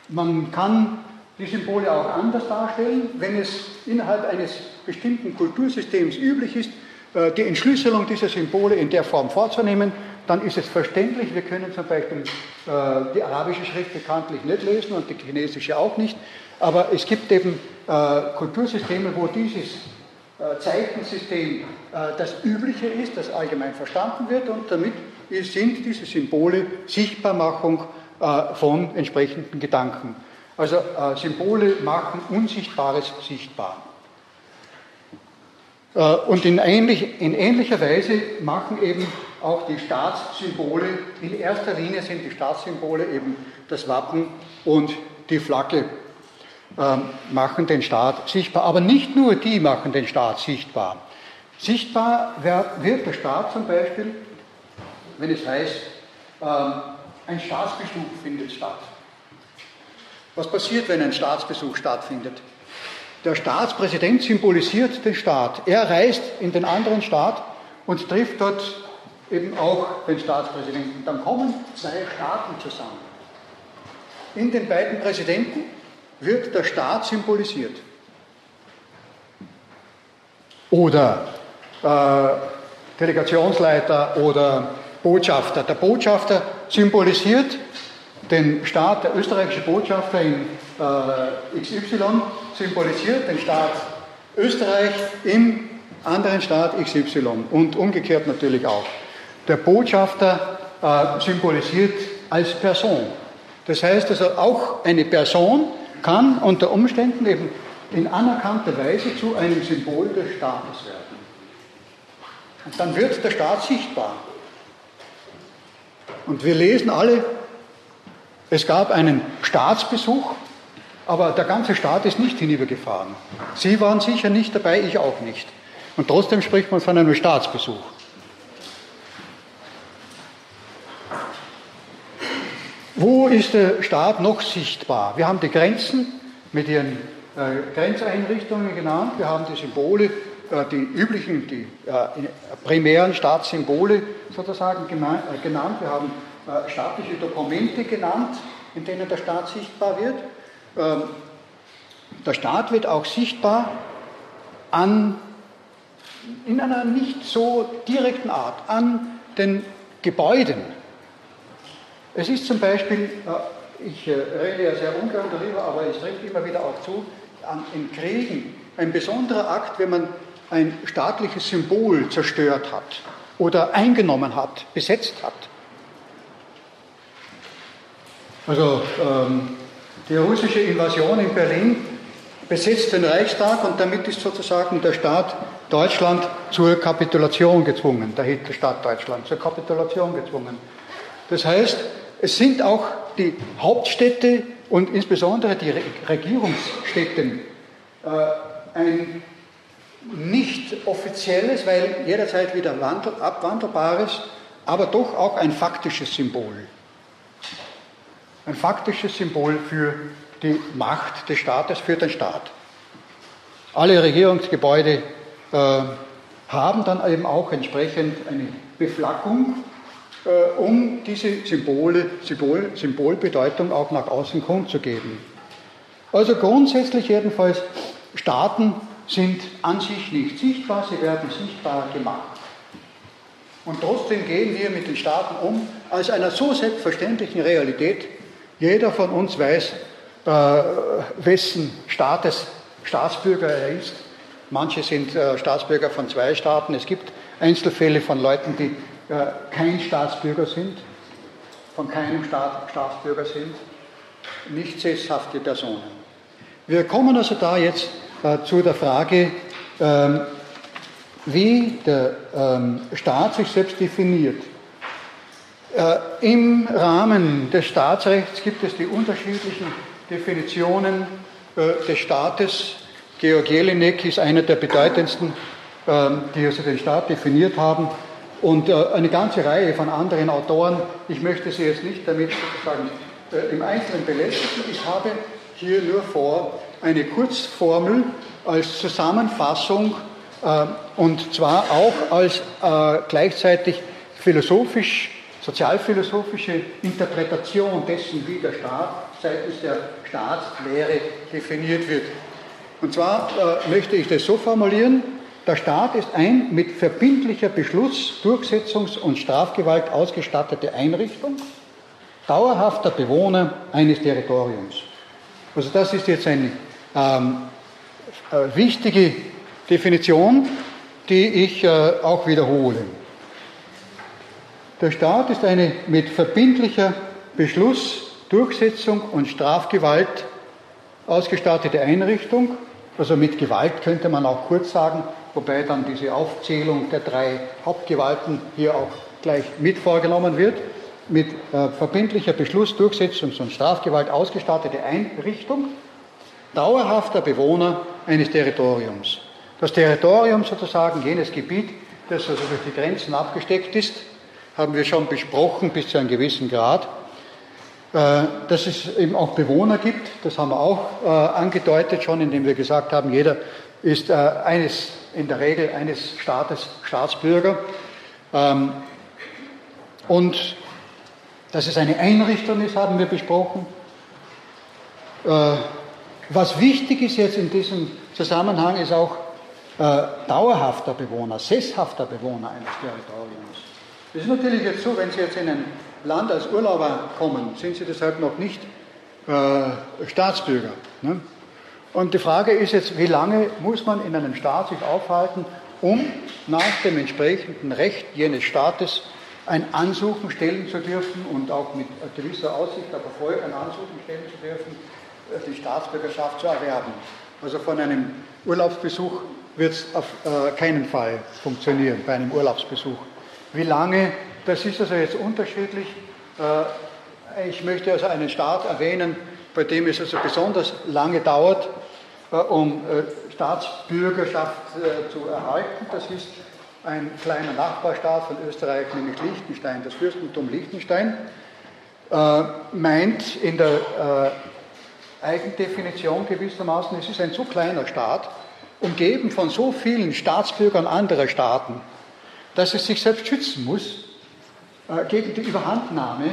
A: man kann die Symbole auch anders darstellen, wenn es innerhalb eines bestimmten Kultursystems üblich ist, äh, die Entschlüsselung dieser Symbole in der Form vorzunehmen, dann ist es verständlich. Wir können zum Beispiel äh, die arabische Schrift bekanntlich nicht lesen und die chinesische auch nicht. Aber es gibt eben äh, Kultursysteme, wo dieses Zeichensystem das Übliche ist, das allgemein verstanden wird und damit sind diese Symbole Sichtbarmachung von entsprechenden Gedanken. Also Symbole machen Unsichtbares sichtbar. Äh, und in, ähnlich, in, ähnlicher Weise machen eben auch die Staatssymbole, in erster Linie sind die Staatssymbole eben das Wappen und die Flagge, äh, machen den Staat sichtbar. Aber nicht nur die machen den Staat sichtbar. Sichtbar wird der Staat zum Beispiel, wenn es heißt, äh, ein Staatsbesuch findet statt. Was passiert, wenn ein Staatsbesuch stattfindet? Der Staatspräsident symbolisiert den Staat. Er reist in den anderen Staat und trifft dort eben auch den Staatspräsidenten. Dann kommen zwei Staaten zusammen. In den beiden Präsidenten wird der Staat symbolisiert. Oder äh, Delegationsleiter oder Botschafter. Der Botschafter symbolisiert den Staat, der österreichische Botschafter in äh, XY symbolisiert den Staat Österreich im anderen Staat XY und umgekehrt natürlich auch. Der Botschafter äh, symbolisiert als Person. Das heißt also auch eine Person kann unter Umständen eben in anerkannter Weise zu einem Symbol des Staates werden. Und dann wird der Staat sichtbar. Und wir lesen alle, es gab einen Staatsbesuch, aber der ganze Staat ist nicht hinübergefahren. Sie waren sicher nicht dabei, ich auch nicht. Und trotzdem spricht man von einem Staatsbesuch. Wo ist der Staat noch sichtbar? Wir haben die Grenzen mit ihren äh, Grenzeinrichtungen genannt, wir haben die Symbole, äh, die üblichen, die äh, primären Staatssymbole sozusagen genannt, äh, wir haben äh, staatliche Dokumente genannt, in denen der Staat sichtbar wird. Ähm, der Staat wird auch sichtbar an, in einer nicht so direkten Art an den Gebäuden. Es ist zum Beispiel, äh, ich äh, rede ja sehr ungern darüber, aber es trifft immer wieder auch zu, in Kriegen ein besonderer Akt, wenn man ein staatliches Symbol zerstört hat oder eingenommen hat, besetzt hat. Also ähm, die russische Invasion in Berlin besetzt den Reichstag und damit ist sozusagen der Staat Deutschland zur Kapitulation gezwungen, der Hitlerstaat Deutschland zur Kapitulation gezwungen. Das heißt, es sind auch die Hauptstädte und insbesondere die Regierungsstädte äh, ein nicht offizielles, weil jederzeit wieder abwandelbares, aber doch auch ein faktisches Symbol ein faktisches Symbol für die Macht des Staates, für den Staat. Alle Regierungsgebäude äh, haben dann eben auch entsprechend eine Beflaggung, um diese Symbole, Symbol, Symbolbedeutung auch nach außen kundzugeben. Also grundsätzlich jedenfalls, Staaten sind an sich nicht sichtbar, sie werden sichtbar gemacht. Und trotzdem gehen wir mit den Staaten um als einer so selbstverständlichen Realität, jeder von uns weiß, äh, wessen Staates Staatsbürger er ist. Manche sind äh, Staatsbürger von zwei Staaten. Es gibt Einzelfälle von Leuten, die äh, kein Staatsbürger sind, von keinem Staat Staatsbürger sind, nicht sesshafte Personen. Wir kommen also da jetzt äh, zu der Frage, ähm, wie der ähm, Staat sich selbst definiert. Äh, Im Rahmen des Staatsrechts gibt es die unterschiedlichen Definitionen äh, des Staates. Georg Jelinek ist einer der bedeutendsten, äh, die also den Staat definiert haben. Und äh, eine ganze Reihe von anderen Autoren. Ich möchte Sie jetzt nicht damit sozusagen äh, im Einzelnen belästigen. Ich habe hier nur vor, eine Kurzformel als Zusammenfassung äh, und zwar auch als gleichzeitig philosophisch sozialphilosophische Interpretation dessen, wie der Staat seitens der Staatslehre definiert wird. Und zwar möchte ich das so formulieren, der Staat ist ein mit verbindlicher Beschluss-, Durchsetzungs- und Strafgewalt ausgestattete Einrichtung, dauerhafter Bewohner eines Territoriums. Also das ist jetzt eine ähm, äh, wichtige Definition, die ich äh, auch wiederhole. Der Staat ist eine mit verbindlicher Beschluss, Durchsetzung und Strafgewalt ausgestattete Einrichtung. Also mit Gewalt könnte man auch kurz sagen, wobei dann diese Aufzählung der drei Hauptgewalten hier auch gleich mit vorgenommen wird. Mit äh, verbindlicher Beschluss, Durchsetzungs- und Strafgewalt ausgestattete Einrichtung, dauerhafter Bewohner eines Territoriums. Das Territorium sozusagen, jenes Gebiet, das also durch die Grenzen abgesteckt ist, haben wir schon besprochen bis zu einem gewissen Grad. Äh, dass es eben auch Bewohner gibt, das haben wir auch äh, angedeutet schon, indem wir gesagt haben, jeder ist äh, eines, in der Regel eines Staates Staatsbürger. Ähm, und dass es eine Einrichtung ist, haben wir besprochen. Was wichtig ist jetzt in diesem Zusammenhang, ist auch dauerhafter Bewohner, sesshafter Bewohner eines Territoriums. Es ist natürlich jetzt so, wenn Sie jetzt in ein Land als Urlauber kommen, sind Sie deshalb noch nicht äh, Staatsbürger. Ne? Und die Frage ist jetzt, wie lange muss man in einem Staat sich aufhalten, um nach dem entsprechenden Recht jenes Staates ein Ansuchen stellen zu dürfen und auch mit gewisser Aussicht auf Erfolg ein Ansuchen stellen zu dürfen, die Staatsbürgerschaft zu erwerben. Also von einem Urlaubsbesuch wird es auf äh, keinen Fall funktionieren, bei einem Urlaubsbesuch. Wie lange, das ist also jetzt unterschiedlich. Äh, ich möchte also einen Staat erwähnen, bei dem es also besonders lange dauert, äh, um äh, Staatsbürgerschaft äh, zu erhalten. Das ist ein kleiner Nachbarstaat von Österreich, nämlich Liechtenstein, das Fürstentum Liechtenstein, äh, meint in der äh, Eigendefinition gewissermaßen, es ist ein so kleiner Staat, umgeben von so vielen Staatsbürgern anderer Staaten, dass es sich selbst schützen muss äh, gegen die Überhandnahme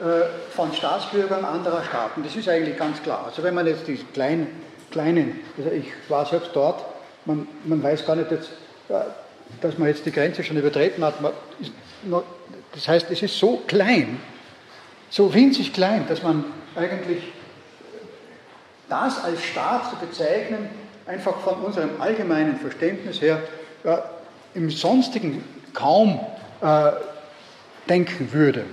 A: äh, von Staatsbürgern anderer Staaten. Das ist eigentlich ganz klar. Also wenn man jetzt die kleinen, kleinen also ich war selbst dort, man, man weiß gar nicht jetzt, äh, dass man jetzt die Grenze schon übertreten hat. Noch, das heißt, es ist so klein, so winzig klein, dass man eigentlich das als Staat zu bezeichnen, einfach von unserem allgemeinen Verständnis her äh, im Sonstigen kaum äh, denken würde.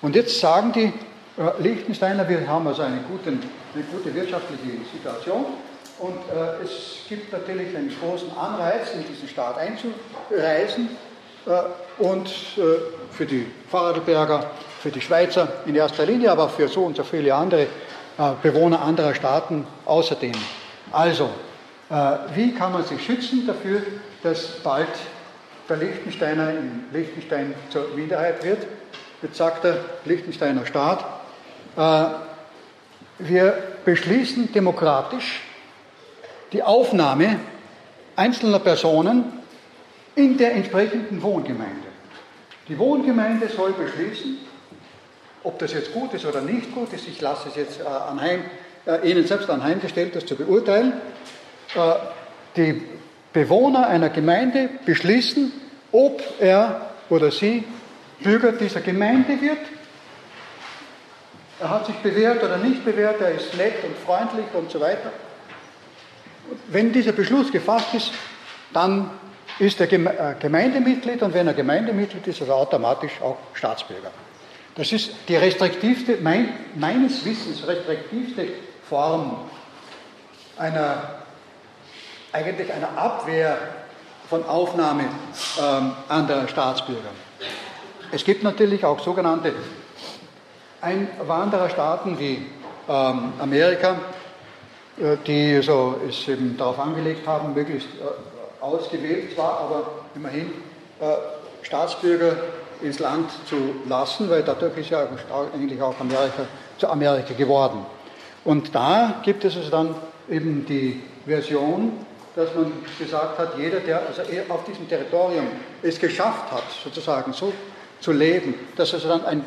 A: Und jetzt sagen die äh, Liechtensteiner, wir haben also eine gute, eine gute wirtschaftliche Situation und äh, es gibt natürlich einen großen Anreiz, in diesen Staat einzureisen äh, und äh, für die Vorarlberger, für die Schweizer in erster Linie, aber für so und so viele andere äh, Bewohner anderer Staaten außerdem. Also, äh, wie kann man sich schützen dafür, dass bald der Liechtensteiner in Liechtenstein zur Minderheit wird? Jetzt sagt der Liechtensteiner Staat, wir beschließen demokratisch die Aufnahme einzelner Personen in der entsprechenden Wohngemeinde. Die Wohngemeinde soll beschließen, ob das jetzt gut ist oder nicht gut ist. Ich lasse es jetzt äh, anheim, äh, Ihnen selbst anheimgestellt, das zu beurteilen. Äh, die Bewohner einer Gemeinde beschließen, ob er oder sie Bürger dieser Gemeinde wird. Er hat sich bewährt oder nicht bewährt, er ist nett und freundlich und so weiter. Wenn dieser Beschluss gefasst ist, dann ist er äh, Gemeindemitglied und wenn er Gemeindemitglied ist, ist er automatisch auch Staatsbürger. Das ist die restriktivste, mein, meines Wissens restriktivste Form einer, eigentlich einer Abwehr von Aufnahme ähm, anderer Staatsbürger. Es gibt natürlich auch sogenannte Einwandererstaaten wie ähm, Amerika, äh, die so es eben darauf angelegt haben, möglichst äh, ausgewählt zwar, aber immerhin äh, Staatsbürger ins Land zu lassen, weil dadurch ist ja eigentlich auch Amerika zu Amerika geworden. Und da gibt es also dann eben die Version, dass man gesagt hat, jeder, der also auf diesem Territorium es geschafft hat, sozusagen so zu leben, dass also dann ein,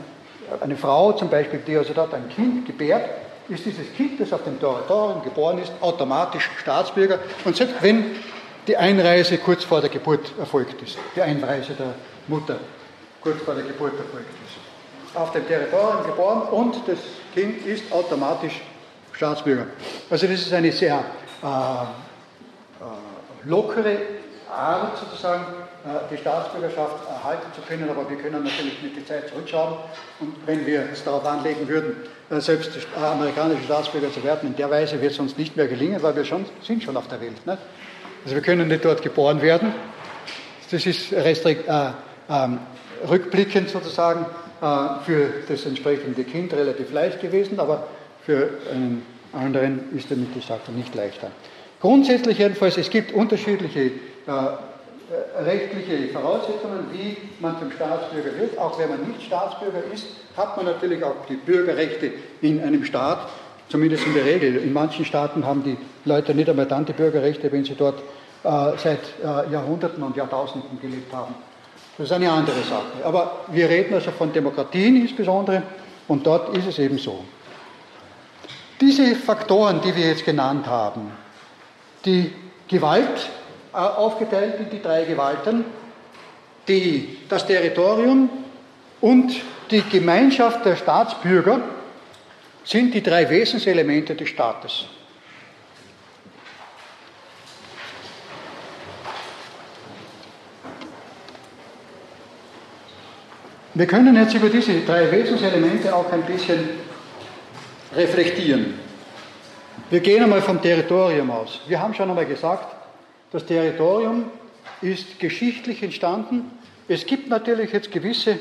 A: eine Frau zum Beispiel, die also dort ein Kind gebärt, ist dieses Kind, das auf dem Territorium geboren ist, automatisch Staatsbürger. Und selbst wenn die Einreise kurz vor der Geburt erfolgt ist, die Einreise der Mutter kurz vor der Geburt erfolgt ist. Auf dem Territorium geboren und das Kind ist automatisch Staatsbürger. Also das ist eine sehr äh, äh, lockere Art sozusagen, die Staatsbürgerschaft erhalten zu können, aber wir können natürlich mit der Zeit zurückschauen und wenn wir es darauf anlegen würden, äh, selbst amerikanische Staatsbürger zu werden, in der Weise wird es uns nicht mehr gelingen, weil wir schon, sind schon auf der Welt. Nicht? Also wir können nicht dort geboren werden. Das ist restrikt, äh, äh, rückblickend sozusagen äh, für das entsprechende Kind relativ leicht gewesen, aber für einen anderen ist damit die Sache nicht leichter. Grundsätzlich jedenfalls, es gibt unterschiedliche äh, äh, rechtliche Voraussetzungen, wie man zum Staatsbürger wird. Auch wenn man nicht Staatsbürger ist, hat man natürlich auch die Bürgerrechte in einem Staat, zumindest in der Regel. In manchen Staaten haben die Leute nicht einmal dann die Bürgerrechte, wenn sie dort äh, seit äh, Jahrhunderten und Jahrtausenden gelebt haben. Das ist eine andere Sache. Aber wir reden also von Demokratien insbesondere und dort ist es eben so. Diese Faktoren, die wir jetzt genannt haben, die Gewalt äh, aufgeteilt in die drei Gewalten, die, das Territorium und die Gemeinschaft der Staatsbürger sind die drei Wesenselemente des Staates. Wir können jetzt über diese drei Wesenselemente auch ein bisschen reflektieren. Wir gehen einmal vom Territorium aus. Wir haben schon einmal gesagt, das Territorium ist geschichtlich entstanden. Es gibt natürlich jetzt gewisse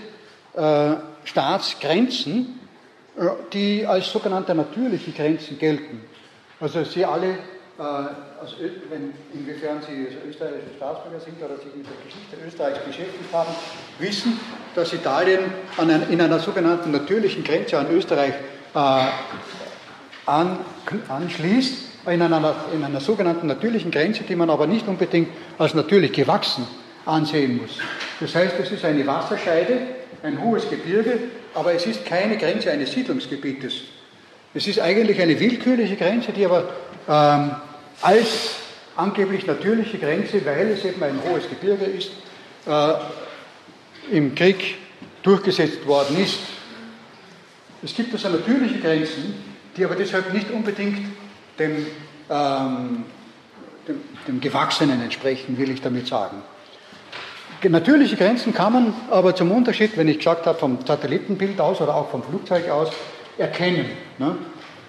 A: äh, Staatsgrenzen, äh, die als sogenannte natürliche Grenzen gelten. Also Sie alle, äh, also wenn, inwiefern Sie also österreichische Staatsbürger sind oder sich mit der Geschichte Österreichs beschäftigt haben, wissen, dass Italien einer, in einer sogenannten natürlichen Grenze an Österreich äh, an, anschließt, in einer, in einer sogenannten natürlichen Grenze, die man aber nicht unbedingt als natürlich gewachsen ansehen muss. Das heißt, es ist eine Wasserscheide, ein hohes Gebirge, aber es ist keine Grenze eines Siedlungsgebietes. Es ist eigentlich eine willkürliche Grenze, die aber ähm, als angeblich natürliche Grenze, weil es eben ein hohes Gebirge ist, äh, im Krieg durchgesetzt worden ist. Es gibt also natürliche Grenzen, die aber deshalb nicht unbedingt dem, ähm, dem, dem Gewachsenen entsprechen, will ich damit sagen. Natürliche Grenzen kann man aber zum Unterschied, wenn ich gesagt habe, vom Satellitenbild aus oder auch vom Flugzeug aus, erkennen. Ne?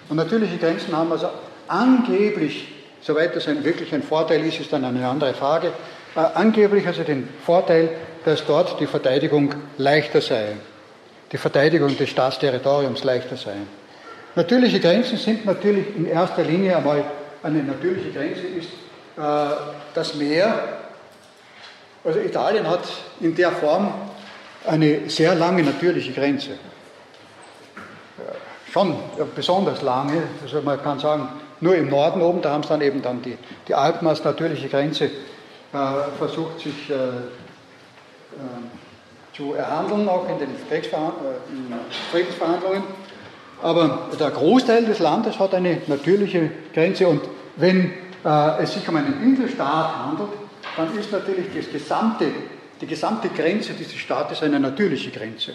A: Und natürliche Grenzen haben also angeblich, soweit das ein, wirklich ein Vorteil ist, ist dann eine andere Frage, äh, angeblich also den Vorteil, dass dort die Verteidigung leichter sei, die Verteidigung des Staatsterritoriums leichter sei. Natürliche Grenzen sind natürlich in erster Linie einmal eine natürliche Grenze ist äh, das Meer. Also Italien hat in der Form eine sehr lange natürliche Grenze. Schon besonders lange, also man kann sagen, nur im Norden oben, da haben es dann eben dann die, die Alpen als natürliche Grenze äh, versucht, sich äh, äh, zu erhandeln, auch in den äh, Friedensverhandlungen. Aber der Großteil des Landes hat eine natürliche Grenze und wenn äh, es sich um einen Inselstaat handelt, dann ist natürlich das gesamte, die gesamte Grenze dieses Staates eine natürliche Grenze.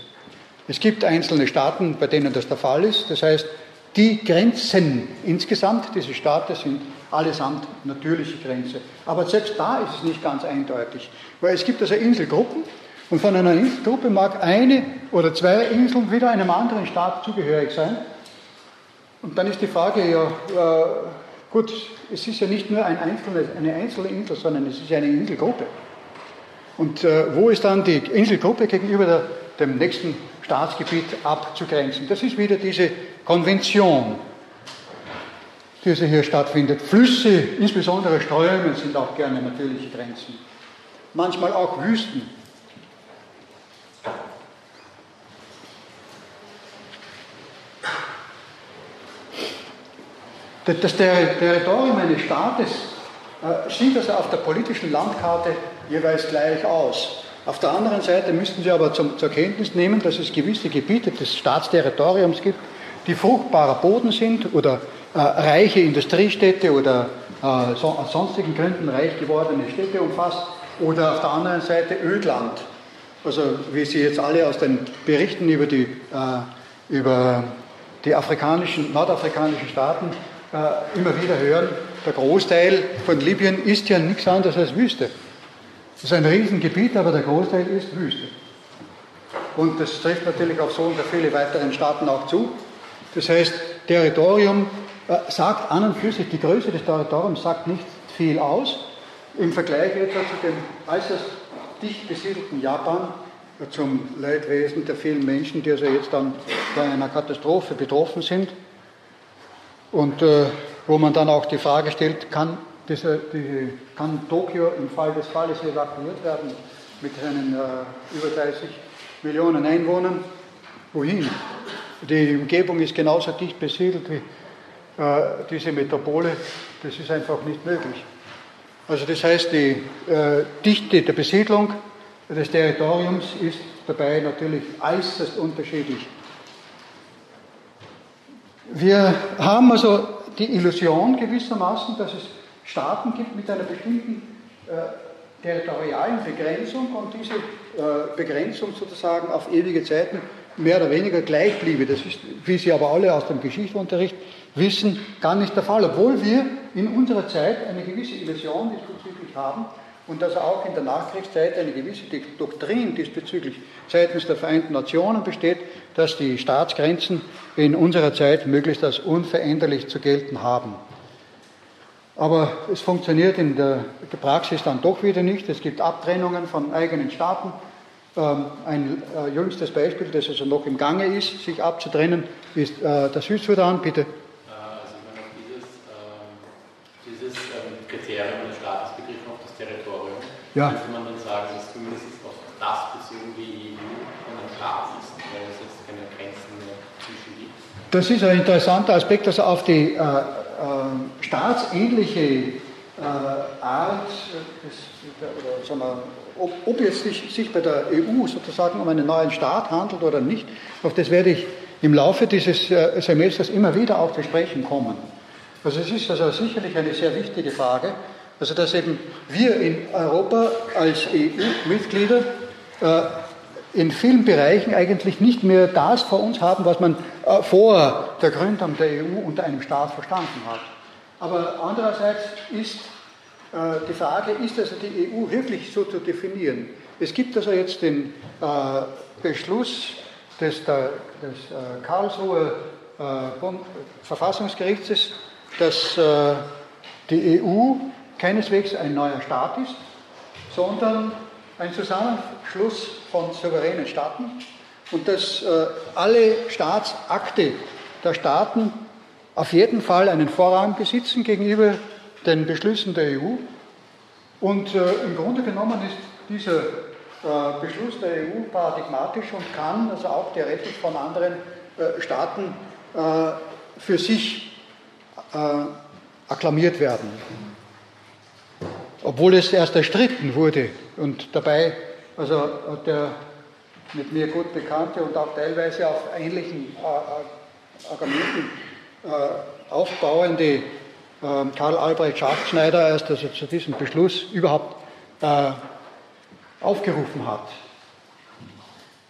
A: Es gibt einzelne Staaten, bei denen das der Fall ist. Das heißt, die Grenzen insgesamt dieses Staates sind allesamt natürliche Grenze. Aber selbst da ist es nicht ganz eindeutig, weil es gibt also Inselgruppen und von einer Inselgruppe mag eine oder zwei Inseln wieder einem anderen Staat zugehörig sein. Und dann ist die Frage, ja, äh, gut, es ist ja nicht nur ein einzelne, eine einzelne Insel, sondern es ist eine Inselgruppe. Und äh, wo ist dann die Inselgruppe gegenüber der, dem nächsten Staatsgebiet abzugrenzen? Das ist wieder diese Konvention, die hier stattfindet. Flüsse, insbesondere Ströme, sind auch gerne natürliche Grenzen. Manchmal auch Wüsten. Das Territorium eines Staates äh, sieht also auf der politischen Landkarte jeweils gleich aus. Auf der anderen Seite müssten Sie aber zum, zur Kenntnis nehmen, dass es gewisse Gebiete des Staatsterritoriums gibt, die fruchtbarer Boden sind oder äh, reiche Industriestädte oder äh, so, aus sonstigen Gründen reich gewordene Städte umfasst oder auf der anderen Seite Ödland. Also wie Sie jetzt alle aus den Berichten über die, äh, über die afrikanischen, nordafrikanischen Staaten äh, immer wieder hören, der Großteil von Libyen ist ja nichts anderes als Wüste. Das ist ein Riesengebiet, aber der Großteil ist Wüste. Und das trifft natürlich auf so so viele weiteren Staaten auch zu. Das heißt, Territorium äh, sagt an und für sich, die Größe des Territoriums sagt nicht viel aus. Im Vergleich etwa zu dem äußerst dicht besiedelten Japan, äh, zum Leidwesen der vielen Menschen, die also jetzt dann bei einer Katastrophe betroffen sind. Und äh, wo man dann auch die Frage stellt, kann, diese, die, kann Tokio im Fall des Falles evakuiert werden mit seinen äh, über 30 Millionen Einwohnern? Wohin? Die Umgebung ist genauso dicht besiedelt wie äh, diese Metropole. Das ist einfach nicht möglich. Also das heißt, die äh, Dichte der Besiedlung des Territoriums ist dabei natürlich äußerst unterschiedlich. Wir haben also die Illusion gewissermaßen, dass es Staaten gibt mit einer bestimmten äh, territorialen Begrenzung und diese äh, Begrenzung sozusagen auf ewige Zeiten mehr oder weniger gleich bliebe. Das ist, wie Sie aber alle aus dem Geschichtsunterricht wissen, gar nicht der Fall, obwohl wir in unserer Zeit eine gewisse Illusion diesbezüglich haben und dass auch in der Nachkriegszeit eine gewisse Doktrin diesbezüglich seitens der Vereinten Nationen besteht, dass die Staatsgrenzen in unserer Zeit möglichst als unveränderlich zu gelten haben. Aber es funktioniert in der Praxis dann doch wieder nicht. Es gibt Abtrennungen von eigenen Staaten. Ähm, ein äh, jüngstes Beispiel, das also noch im Gange ist, sich abzutrennen, ist äh, der Südsudan. Bitte.
G: Also ich meine, dieses, ähm, dieses ähm, Kriterium des Staates begriffen auf das Territorium,
A: Ja.
G: könnte man dann sagen, dass zumindest auf das bezogen die EU und ein Staat ist, weil es jetzt keine Grenzen mehr zwischen gibt.
A: Das ist ein interessanter Aspekt, also auf die äh, äh, staatsähnliche äh, Art, äh, des, oder sagen wir, ob, ob es sich, sich bei der EU sozusagen um einen neuen Staat handelt oder nicht, auf das werde ich im Laufe dieses äh, Semesters immer wieder auch zu sprechen kommen. Also es ist also sicherlich eine sehr wichtige Frage, also dass eben wir in Europa als EU-Mitglieder äh, in vielen Bereichen eigentlich nicht mehr das vor uns haben, was man äh, vor der Gründung der EU unter einem Staat verstanden hat. Aber andererseits ist äh, die Frage, ist also die EU wirklich so zu definieren? Es gibt also jetzt den äh, Beschluss des, der, des äh, Karlsruher äh, Bund Verfassungsgerichtes, dass die EU keineswegs ein neuer Staat ist, sondern ein Zusammenschluss von souveränen Staaten und dass äh, alle Staatsakte der Staaten auf jeden Fall einen Vorrang besitzen gegenüber den Beschlüssen der EU. Und äh, im Grunde genommen ist dieser äh, Beschluss der EU paradigmatisch und kann also auch theoretisch von anderen äh, Staaten äh, für sich äh, akklamiert werden. Obwohl es erst erstritten wurde und dabei, also hat der mit mir gut bekannte und auch teilweise auf ähnlichen äh, Argumenten äh, aufbauende äh, Karl Albrecht Schachtschneider erst also zu diesem Beschluss überhaupt äh, aufgerufen hat.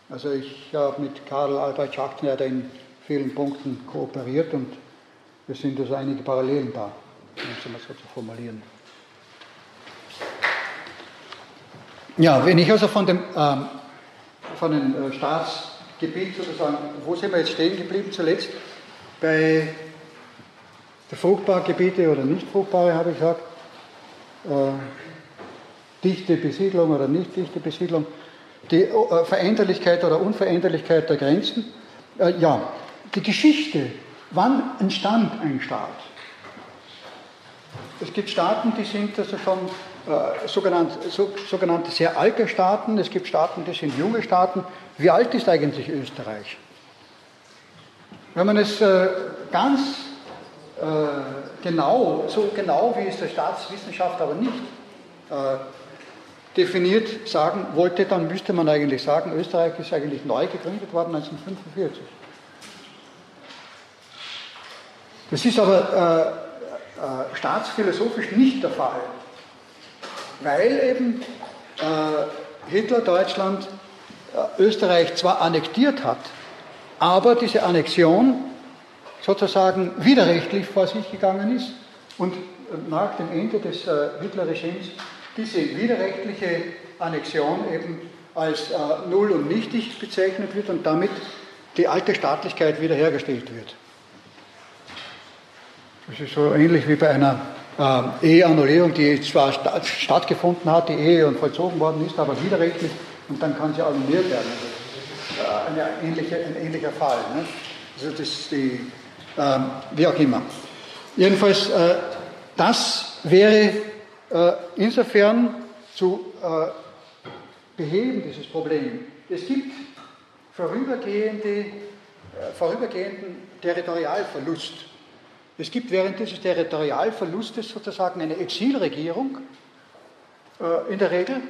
A: Also ich habe mit Karl Albrecht Schachtschneider in vielen Punkten kooperiert und es sind also einige Parallelen da, um es mal so zu formulieren. Ja, wenn ich also von dem, ähm, von dem äh, Staatsgebiet sozusagen, wo sind wir jetzt stehen geblieben zuletzt? Bei der fruchtbaren Gebiete oder nicht fruchtbare, habe ich gesagt. Äh, dichte Besiedlung oder nicht dichte Besiedlung. Die äh, Veränderlichkeit oder Unveränderlichkeit der Grenzen. Äh, ja, die Geschichte. Wann entstand ein Staat? Es gibt Staaten, die sind also schon sogenannte, so, sogenannte sehr alte Staaten, es gibt Staaten, die sind junge Staaten. Wie alt ist eigentlich Österreich? Wenn man es äh, ganz äh, genau, so genau wie es der Staatswissenschaft aber nicht äh, definiert sagen wollte, dann müsste man eigentlich sagen, Österreich ist eigentlich neu gegründet worden 1945. Das ist aber äh, äh, staatsphilosophisch nicht der Fall, weil eben äh, Hitler Deutschland äh, Österreich zwar annektiert hat, aber diese Annexion sozusagen widerrechtlich vor sich gegangen ist und nach dem Ende des äh, Hitlerregimes diese widerrechtliche Annexion eben als äh, null und nichtig bezeichnet wird und damit die alte Staatlichkeit wiederhergestellt wird. Das ist so ähnlich wie bei einer äh, Eheannullierung, die zwar sta stattgefunden hat, die Ehe und vollzogen worden ist, aber widerrechtlich und dann kann sie annulliert werden. Also, äh, eine ähnliche, ein ähnlicher Fall. Ne? Also das ist die, äh, wie auch immer. Jedenfalls, äh, das wäre äh, insofern zu äh, beheben, dieses Problem. Es gibt vorübergehende, äh, vorübergehenden Territorialverlust. Es gibt während dieses Territorialverlustes sozusagen eine Exilregierung äh, in der Regel.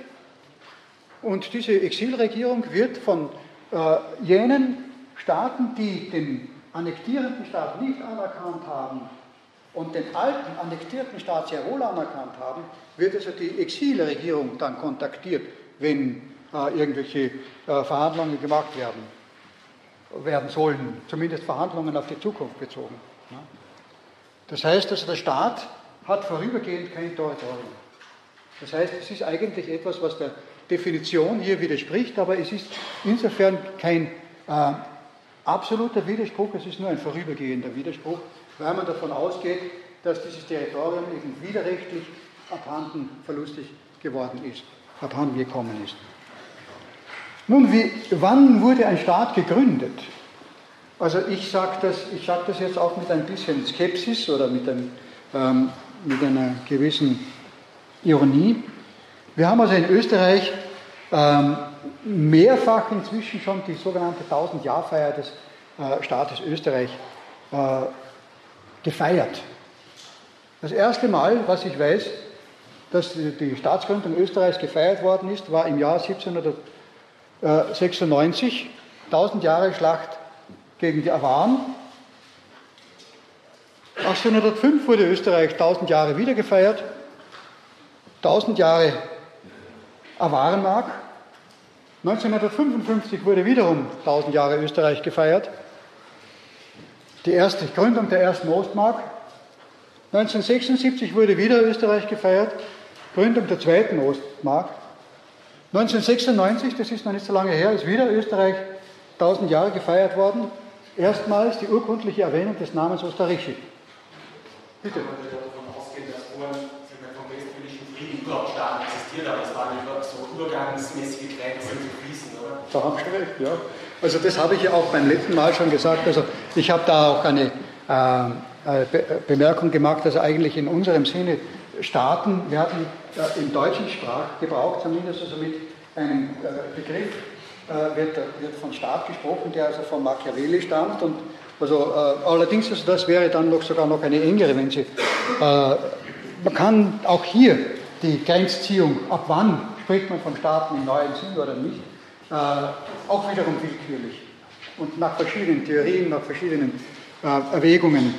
A: Und diese Exilregierung wird von äh, jenen Staaten, die den annektierenden Staat nicht anerkannt haben und den alten annektierten Staat sehr wohl anerkannt haben, wird also die Exilregierung dann kontaktiert, wenn äh, irgendwelche äh, Verhandlungen gemacht werden, werden sollen, zumindest Verhandlungen auf die Zukunft bezogen. Das heißt also, der Staat hat vorübergehend kein Territorium. Das heißt, es ist eigentlich etwas, was der Definition hier widerspricht, aber es ist insofern kein äh, absoluter Widerspruch, es ist nur ein vorübergehender Widerspruch, weil man davon ausgeht, dass dieses Territorium eben widerrechtlich abhanden verlustig geworden ist, abhanden gekommen ist. Nun, wie, wann wurde ein Staat gegründet? Also ich sage das, sag das jetzt auch mit ein bisschen Skepsis oder mit, einem, ähm, mit einer gewissen Ironie. Wir haben also in Österreich ähm, mehrfach inzwischen schon die sogenannte 1000-Jahr-Feier des äh, Staates Österreich äh, gefeiert. Das erste Mal, was ich weiß, dass die Staatsgründung Österreichs gefeiert worden ist, war im Jahr 1796, 1000 Jahre Schlacht gegen die Awaren. 1805 wurde Österreich 1000 Jahre wieder gefeiert, 1000 Jahre Awarenmark. 1955 wurde wiederum 1000 Jahre Österreich gefeiert. Die erste Gründung der ersten Ostmark. 1976 wurde wieder Österreich gefeiert, Gründung der zweiten Ostmark. 1996, das ist noch nicht so lange her, ist wieder Österreich 1000 Jahre gefeiert worden. Erstmals die urkundliche Erwähnung des Namens Osterrichi.
F: Bitte. Man würde davon ausgehen, dass vorher vom westfälischen Frieden überhaupt Staaten existiert, aber es waren so übergangsmäßige Grenzen zu fließen, oder?
A: Da haben Sie recht, ja. Also das habe ich ja auch beim letzten Mal schon gesagt. Also ich habe da auch eine äh, Bemerkung gemacht, dass eigentlich in unserem Sinne Staaten, hatten äh, im deutschen Sprachgebrauch zumindest also mit einem äh, Begriff, äh, wird, wird von Staat gesprochen, der also von Machiavelli stammt und also äh, allerdings, also das wäre dann noch sogar noch eine engere, wenn Sie. Äh, man kann auch hier die Grenzziehung, ab wann spricht man von Staaten im neuen Sinn oder nicht, äh, auch wiederum willkürlich und nach verschiedenen Theorien, nach verschiedenen äh, Erwägungen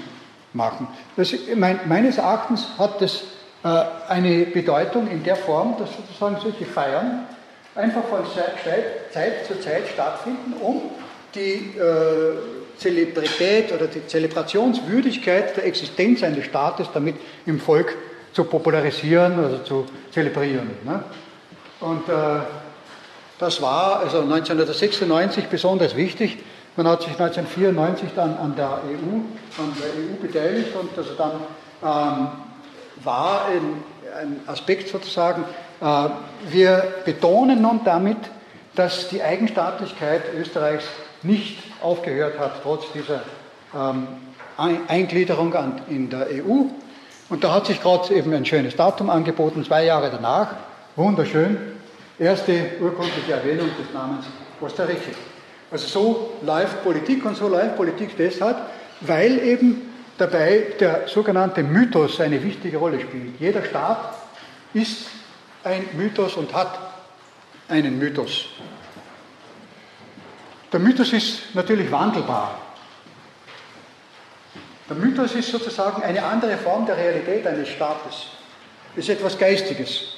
A: machen. Das, mein, meines Erachtens hat das äh, eine Bedeutung in der Form, dass sozusagen solche Feiern einfach von Zeit zu Zeit stattfinden, um die äh, Zelebrität oder die Zelebrationswürdigkeit der Existenz eines Staates damit im Volk zu popularisieren oder zu zelebrieren. Ne? Und äh, das war also 1996 besonders wichtig. Man hat sich 1994 dann an der EU, an der EU beteiligt und also dann ähm, war ein, ein, Aspekt sozusagen, wir betonen nun damit, dass die Eigenstaatlichkeit Österreichs nicht aufgehört hat, trotz dieser ähm, Eingliederung in der EU. Und da hat sich gerade eben ein schönes Datum angeboten, zwei Jahre danach, wunderschön, erste urkundliche Erwähnung des Namens Costa Rica. Also so läuft Politik und so läuft Politik deshalb, weil eben dabei der sogenannte Mythos eine wichtige Rolle spielt. Jeder Staat ist ein Mythos und hat einen Mythos. Der Mythos ist natürlich wandelbar. Der Mythos ist sozusagen eine andere Form der Realität eines Staates. Ist etwas Geistiges.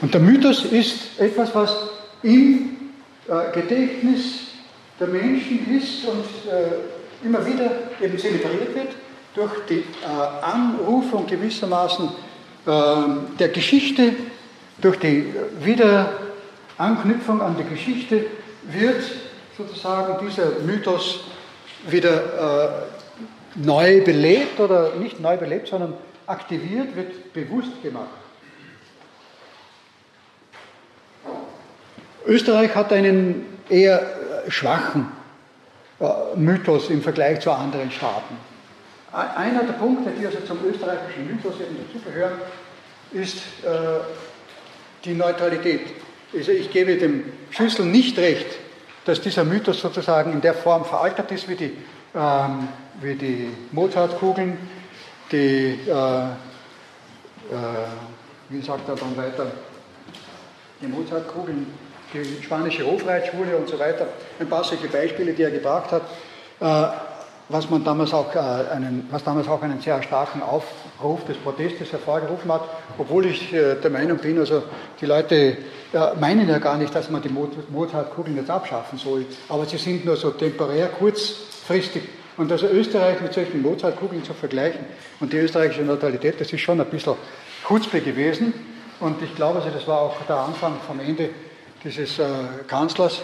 A: Und der Mythos ist etwas, was im äh, Gedächtnis der Menschen ist und äh, immer wieder eben zelebriert wird durch die äh, Anrufung gewissermaßen ähm, der Geschichte, durch die Wiederanknüpfung an die Geschichte wird sozusagen dieser Mythos wieder neu belebt oder nicht neu belebt, sondern aktiviert, wird bewusst gemacht. Österreich hat einen eher äh, schwachen äh, Mythos im Vergleich zu anderen Staaten. Einer der Punkte, die also zum österreichischen Mythos eben dazugehören, ist äh, die Neutralität. Also ich gebe dem Schüssel nicht recht, dass dieser Mythos sozusagen in der Form veraltet ist wie die, ähm, wie die Mozartkugeln, die, äh, äh, wie sagt er dann weiter, die Mozartkugeln die spanische Hofreitschule und so weiter, ein paar solche Beispiele, die er gebracht hat, äh, was, man damals auch, äh, einen, was damals auch einen sehr starken Aufruf des Protestes hervorgerufen hat, obwohl ich äh, der Meinung bin, also die Leute meinen ja gar nicht, dass man die Mozartkugeln jetzt abschaffen soll, aber sie sind nur so temporär, kurzfristig. Und also Österreich mit solchen Mozartkugeln zu vergleichen und die österreichische Neutralität, das ist schon ein bisschen Chutzpe gewesen. Und ich glaube, also das war auch der Anfang vom Ende dieses äh, Kanzlers,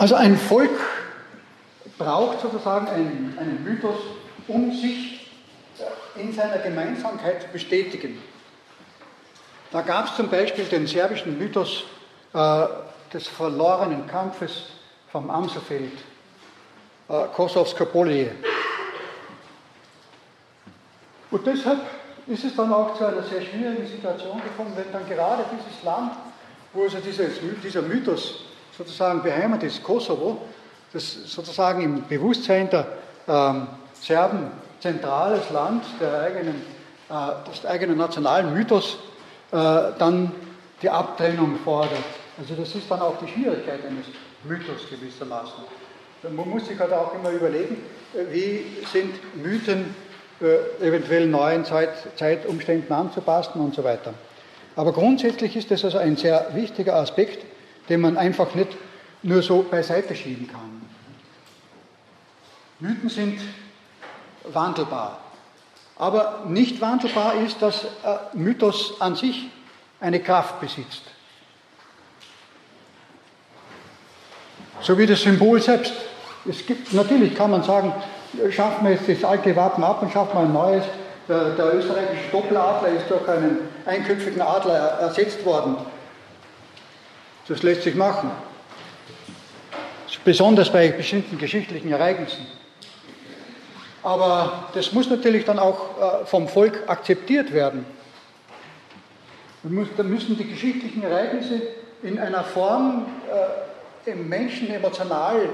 A: Also ein Volk braucht sozusagen einen, einen Mythos, um sich in seiner Gemeinsamkeit zu bestätigen. Da gab es zum Beispiel den serbischen Mythos äh, des verlorenen Kampfes vom Amselfeld, äh, Kosovskopolje. Und deshalb ist es dann auch zu einer sehr schwierigen Situation gekommen, wenn dann gerade dieses Land, wo also dieses, dieser Mythos sozusagen beheimatet ist, Kosovo, das sozusagen im Bewusstsein der ähm, Serben zentrales Land der eigenen, äh, des eigenen nationalen Mythos, äh, dann die Abtrennung fordert. Also das ist dann auch die Schwierigkeit eines Mythos gewissermaßen. Man muss sich halt auch immer überlegen, äh, wie sind Mythen äh, eventuell neuen Zeit, Zeitumständen anzupassen und so weiter. Aber grundsätzlich ist das also ein sehr wichtiger Aspekt, den man einfach nicht nur so beiseite schieben kann. Mythen sind wandelbar. Aber nicht wandelbar ist, dass äh, Mythos an sich eine Kraft besitzt. So wie das Symbol selbst. Es gibt, natürlich kann man sagen, schaffen wir jetzt das alte Wappen ab und schaffen wir ein neues. Der, der österreichische Doppeladler ist durch einen einköpfigen Adler ersetzt worden. Das lässt sich machen. Besonders bei bestimmten geschichtlichen Ereignissen. Aber das muss natürlich dann auch äh, vom Volk akzeptiert werden. Da müssen die geschichtlichen Ereignisse in einer Form äh, im Menschen emotional äh,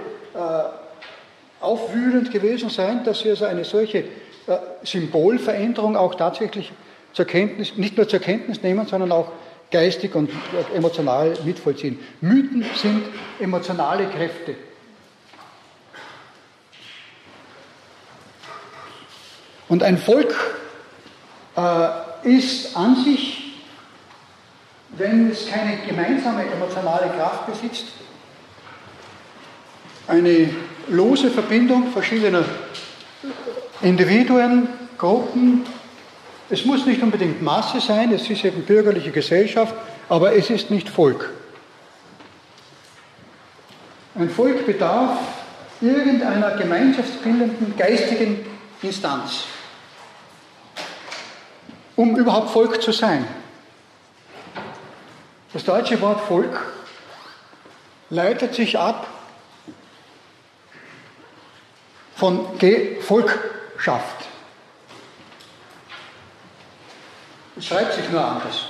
A: aufwühlend gewesen sein, dass sie also eine solche Symbolveränderung auch tatsächlich zur Kenntnis, nicht nur zur Kenntnis nehmen, sondern auch geistig und emotional mitvollziehen. Mythen sind emotionale Kräfte. Und ein Volk äh, ist an sich, wenn es keine gemeinsame emotionale Kraft besitzt, eine lose Verbindung verschiedener Individuen, Gruppen, es muss nicht unbedingt Masse sein, es ist eben bürgerliche Gesellschaft, aber es ist nicht Volk. Ein Volk bedarf irgendeiner gemeinschaftsbildenden geistigen Instanz, um überhaupt Volk zu sein. Das deutsche Wort Volk leitet sich ab von Volkschaft. Es schreibt sich nur anders.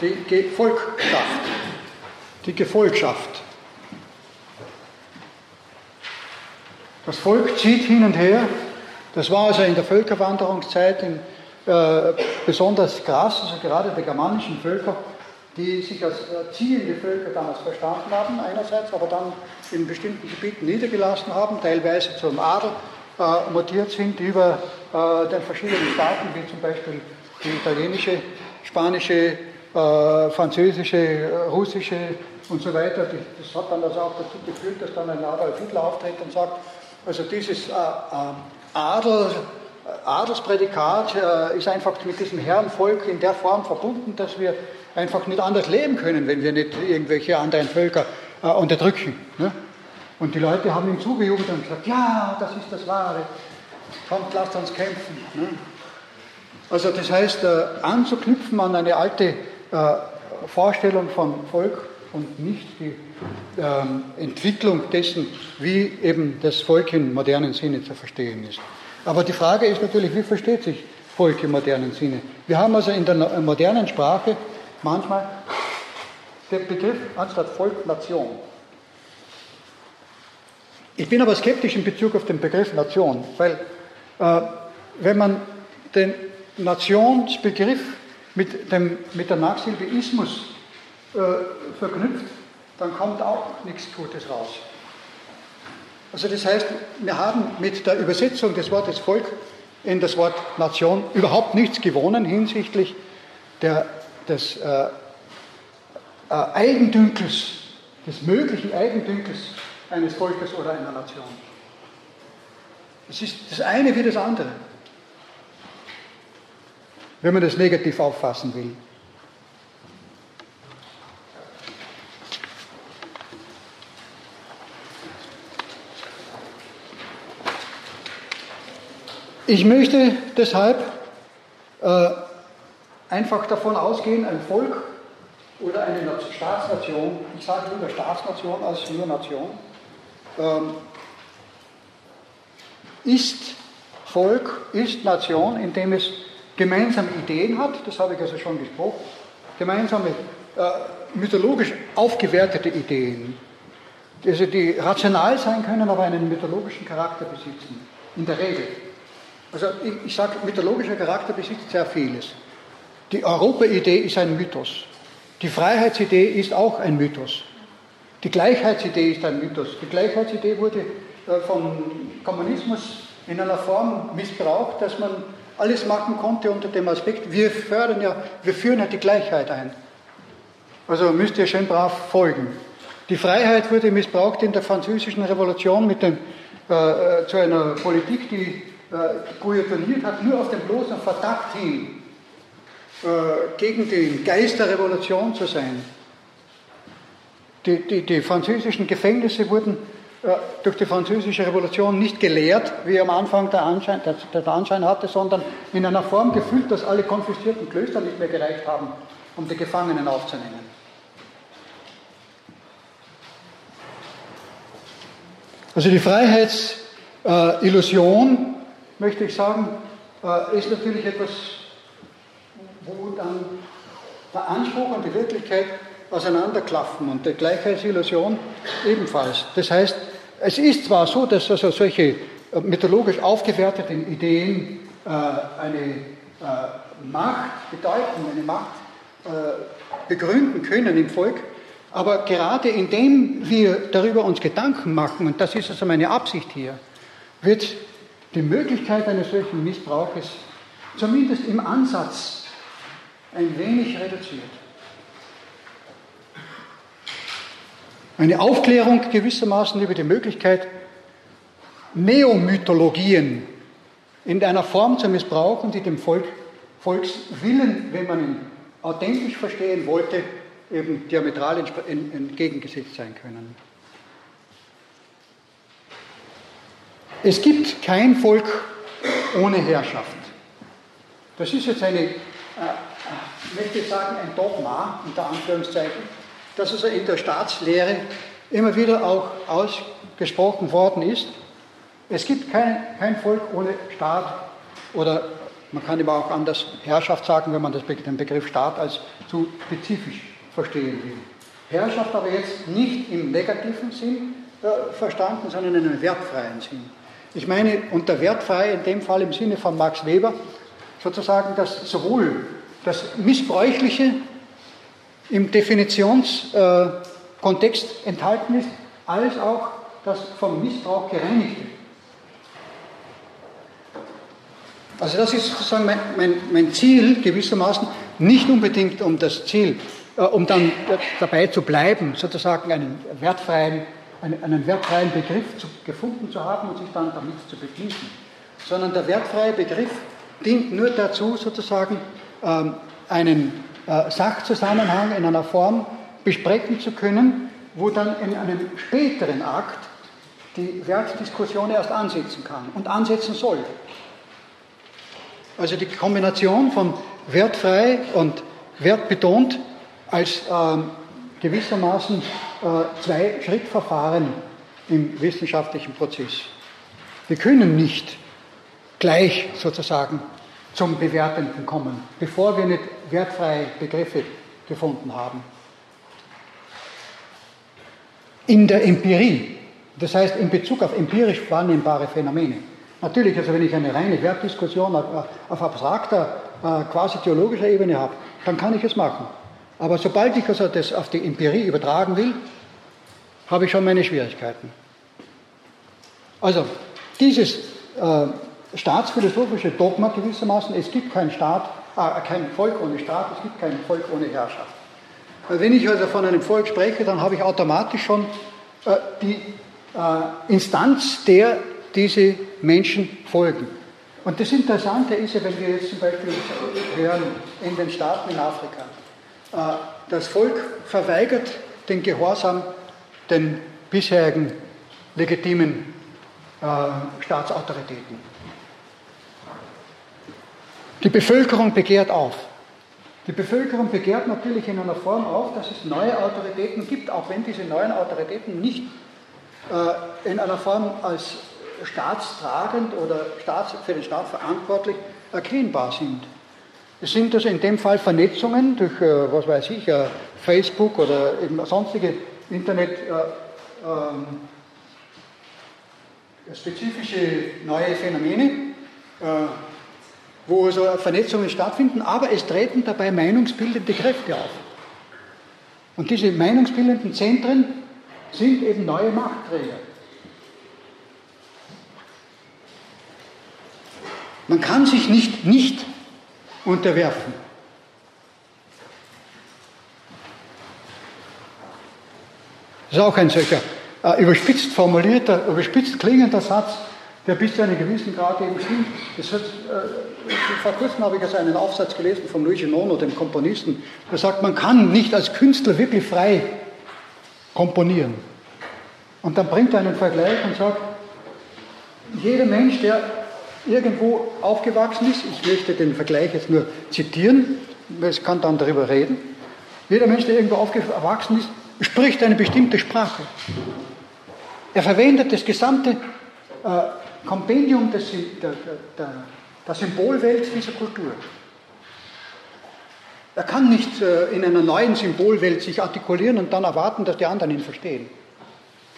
A: Die Gefolgschaft. Die Gefolgschaft. Das Volk zieht hin und her. Das war also in der Völkerwanderungszeit in, äh, besonders krass, also gerade der germanischen Völker, die sich als äh, ziehende Völker damals verstanden haben, einerseits, aber dann in bestimmten Gebieten niedergelassen haben, teilweise zum Adel äh, mutiert sind über äh, den verschiedenen Staaten, wie zum Beispiel die italienische, spanische, äh, französische, russische und so weiter. Das hat dann also auch dazu geführt, dass dann ein Adolf Hitler auftritt und sagt, also dieses äh, äh, Adel, Adelsprädikat äh, ist einfach mit diesem Herrenvolk in der Form verbunden, dass wir einfach nicht anders leben können, wenn wir nicht irgendwelche anderen Völker unterdrücken. Ne? Und die Leute haben ihm zugejubelt und gesagt, ja, das ist das Wahre kommt, lasst uns kämpfen. Ne? Also das heißt, äh, anzuknüpfen an eine alte äh, Vorstellung von Volk und nicht die ähm, Entwicklung dessen, wie eben das Volk im modernen Sinne zu verstehen ist. Aber die Frage ist natürlich, wie versteht sich Volk im modernen Sinne? Wir haben also in der modernen Sprache manchmal den Begriff anstatt Volk Nation. Ich bin aber skeptisch in Bezug auf den Begriff Nation, weil äh, wenn man den Nationsbegriff mit, dem, mit der Nachsilbe Ismus äh, verknüpft, dann kommt auch nichts Gutes raus. Also das heißt, wir haben mit der Übersetzung des Wortes Volk in das Wort Nation überhaupt nichts gewonnen hinsichtlich der, des äh, äh, Eigendünkels, des möglichen Eigendünkels eines Volkes oder einer Nation. Es ist das eine wie das andere. Wenn man das negativ auffassen will. Ich möchte deshalb äh, einfach davon ausgehen, ein Volk oder eine Staatsnation, ich sage lieber Staatsnation als nur Nation, ähm, ist Volk, ist Nation, indem es gemeinsame Ideen hat, das habe ich also schon gesprochen, gemeinsame äh, mythologisch aufgewertete Ideen, also die rational sein können, aber einen mythologischen Charakter besitzen, in der Regel. Also ich, ich sage, mythologischer Charakter besitzt sehr vieles. Die Europa-Idee ist ein Mythos. Die Freiheitsidee ist auch ein Mythos. Die Gleichheitsidee ist ein Mythos. Die Gleichheitsidee wurde äh, vom Kommunismus in einer Form missbraucht, dass man alles machen konnte unter dem Aspekt, wir fördern ja, wir führen ja die Gleichheit ein. Also müsst ihr schön brav folgen. Die Freiheit wurde missbraucht in der französischen Revolution mit dem, äh, äh zu einer Politik, die äh, guillotiniert hat, nur auf den bloßen Verdacht hin, gegen den Geist der Revolution zu sein. Die, die, die französischen Gefängnisse wurden äh, durch die französische Revolution nicht gelehrt, wie am Anfang der Anschein, der, der Anschein hatte, sondern in einer Form gefüllt, dass alle konfiszierten Klöster nicht mehr gereicht haben, um die Gefangenen aufzunehmen. Also die Freiheitsillusion möchte ich sagen, äh, ist natürlich etwas, wo dann der Anspruch und die Wirklichkeit auseinanderklaffen und die Gleichheitsillusion ebenfalls. Das heißt, es ist zwar so, dass also solche äh, mythologisch aufgewerteten Ideen äh, eine Macht bedeuten, eine Macht begründen können im Volk, aber gerade indem wir darüber uns Gedanken machen, und das ist also meine Absicht hier, wird die Möglichkeit eines solchen Missbrauches zumindest im Ansatz ein wenig reduziert. Eine Aufklärung gewissermaßen über die Möglichkeit, Neomythologien in einer Form zu missbrauchen, die dem Volk, Volkswillen, wenn man ihn authentisch verstehen wollte, eben diametral entgegengesetzt sein können. Es gibt kein Volk ohne Herrschaft. Das ist jetzt eine, äh, ich möchte sagen, ein Dogma, unter Anführungszeichen, das also in der Staatslehre immer wieder auch ausgesprochen worden ist. Es gibt kein, kein Volk ohne Staat oder man kann immer auch anders Herrschaft sagen, wenn man den Begriff Staat als zu spezifisch verstehen will. Herrschaft aber jetzt nicht im negativen Sinn äh, verstanden, sondern in einem wertfreien Sinn. Ich meine unter wertfrei in dem Fall im Sinne von Max Weber sozusagen, dass sowohl das Missbräuchliche im Definitionskontext enthalten ist, als auch das vom Missbrauch gereinigte. Also das ist sozusagen mein, mein, mein Ziel gewissermaßen, nicht unbedingt um das Ziel, äh, um dann dabei zu bleiben, sozusagen einen wertfreien einen, einen wertfreien Begriff zu, gefunden zu haben und sich dann damit zu begnügen. Sondern der wertfreie Begriff dient nur dazu, sozusagen einen äh, Sachzusammenhang in einer Form besprechen zu können, wo dann in einem späteren Akt die Wertdiskussion erst ansetzen kann und ansetzen soll. Also die Kombination von wertfrei und wertbetont als ähm, gewissermaßen äh, zwei Schrittverfahren im wissenschaftlichen Prozess. Wir können nicht gleich sozusagen zum Bewertenden kommen, bevor wir nicht wertfreie Begriffe gefunden haben. In der Empirie, das heißt in Bezug auf empirisch wahrnehmbare Phänomene. Natürlich, also wenn ich eine reine Wertdiskussion auf, abstrakter, äh, quasi theologischer Ebene habe, dann kann ich es machen. Aber sobald ich also das auf die Empirie übertragen will, habe ich schon meine Schwierigkeiten. Also, dieses äh, staatsphilosophische Dogma gewissermaßen, es gibt keinen Staat, äh, kein Volk ohne Staat, es gibt kein Volk ohne Herrschaft. Wenn ich also von einem Volk spreche, dann habe ich automatisch schon äh, die äh, Instanz der diese Menschen folgen. Und das Interessante ist ja, wenn wir jetzt zum Beispiel hören in den Staaten in Afrika, äh, das Volk verweigert den Gehorsam den bisherigen legitimen äh, Staatsautoritäten. Die Bevölkerung begehrt auf. Die Bevölkerung begehrt natürlich in einer Form auf, dass es neue Autoritäten gibt, auch wenn diese neuen Autoritäten nicht äh, in einer Form als staatstragend oder staats, für den Staat verantwortlich erkennbar sind. Es sind also in dem Fall Vernetzungen durch, äh, was weiß ich, äh, Facebook oder eben sonstige Internet. Äh, ähm, spezifische neue Phänomene, äh, wo also Vernetzungen stattfinden, aber es treten dabei meinungsbildende Kräfte auf. Und diese meinungsbildenden Zentren sind eben neue Machtträger. Man kann sich nicht nicht unterwerfen. Das ist auch ein solcher äh, überspitzt formulierter, überspitzt klingender Satz, der bis zu einem gewissen Grad eben stimmt. Das hat, äh, vor kurzem habe ich also einen Aufsatz gelesen von Luigi Nono, dem Komponisten, der sagt, man kann nicht als Künstler wirklich frei komponieren. Und dann bringt er einen Vergleich und sagt, jeder Mensch, der irgendwo aufgewachsen ist, ich möchte den Vergleich jetzt nur zitieren, es kann dann darüber reden, jeder Mensch, der irgendwo aufgewachsen ist, spricht eine bestimmte Sprache. Er verwendet das gesamte äh, Kompendium des, der, der, der Symbolwelt dieser Kultur. Er kann nicht äh, in einer neuen Symbolwelt sich artikulieren und dann erwarten, dass die anderen ihn verstehen.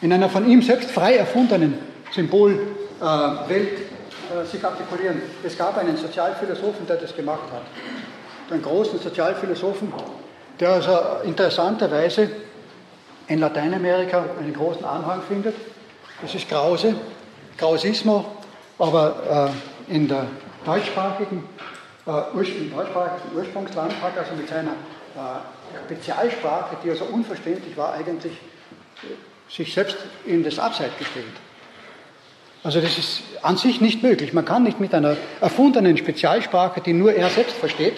A: In einer von ihm selbst frei erfundenen Symbolwelt äh, sich artikulieren. Es gab einen Sozialphilosophen, der das gemacht hat. Einen großen Sozialphilosophen, der also interessanterweise in Lateinamerika einen großen Anhang findet. Das ist Krause, Krausismo, aber äh, in der deutschsprachigen, äh, im deutschsprachigen Ursprungsland hat also mit seiner äh, Spezialsprache, die also unverständlich war, eigentlich äh, sich selbst in das Abseits gestellt. Also das ist an sich nicht möglich. Man kann nicht mit einer erfundenen Spezialsprache, die nur er selbst versteht,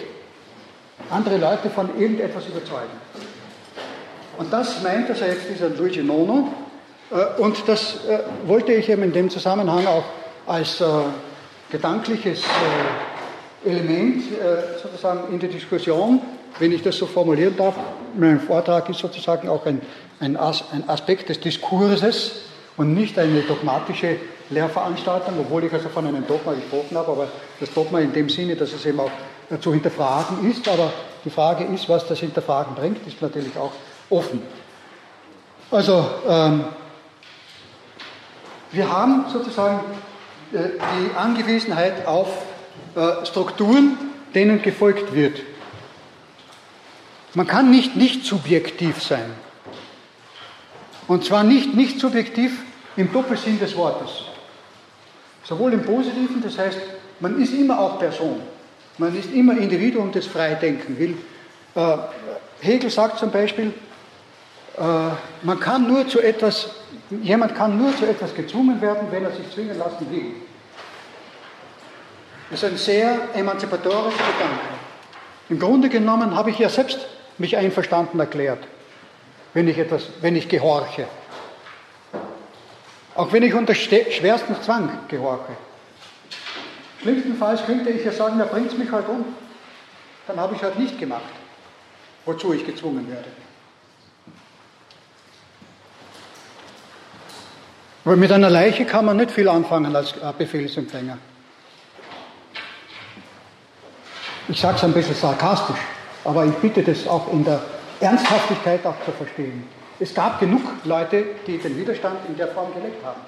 A: andere Leute von irgendetwas überzeugen. Und das meint also jetzt dieser Luigi Nono. Äh, und das äh, wollte ich eben in dem Zusammenhang auch als äh, gedankliches Element sozusagen in der Diskussion, wenn ich das so formulieren darf, mein Vortrag ist sozusagen auch ein, ein, Aspekt des Diskurses und nicht eine dogmatische Lehrveranstaltung, obwohl ich also von einem Dogma gesprochen habe, aber das Dogma in dem Sinne, dass es eben auch zu hinterfragen ist, aber die Frage ist, was das Hinterfragen bringt, ist natürlich auch offen. Also, ähm, wir haben sozusagen äh, die Angewiesenheit auf äh, Strukturen, denen gefolgt wird. Man kann nicht nicht subjektiv sein. Und zwar nicht nicht subjektiv im Doppelsinn des Wortes. Sowohl im Positiven, das heißt, man ist immer auch Person. Man ist immer Individuum, das frei denken will. Äh, Hegel sagt zum Beispiel, man kann nur zu etwas, jemand kann nur zu etwas gezwungen werden, wenn er sich zwingen lassen will. Das ist ein sehr emanzipatorischer Gedanke. Im Grunde genommen habe ich ja selbst mich einverstanden erklärt, wenn ich etwas, wenn ich gehorche. Auch wenn ich unter schwersten Zwang gehorche. Schlimmstenfalls könnte ich ja sagen, da bringt es mich halt um. Dann habe ich halt nicht gemacht, wozu ich gezwungen werde. Aber mit einer Leiche kann man nicht viel anfangen als Befehlsempfänger. Ich sage es ein bisschen sarkastisch, aber ich bitte das auch in der Ernsthaftigkeit auch zu verstehen. Es gab genug Leute, die den Widerstand in der Form gelebt haben.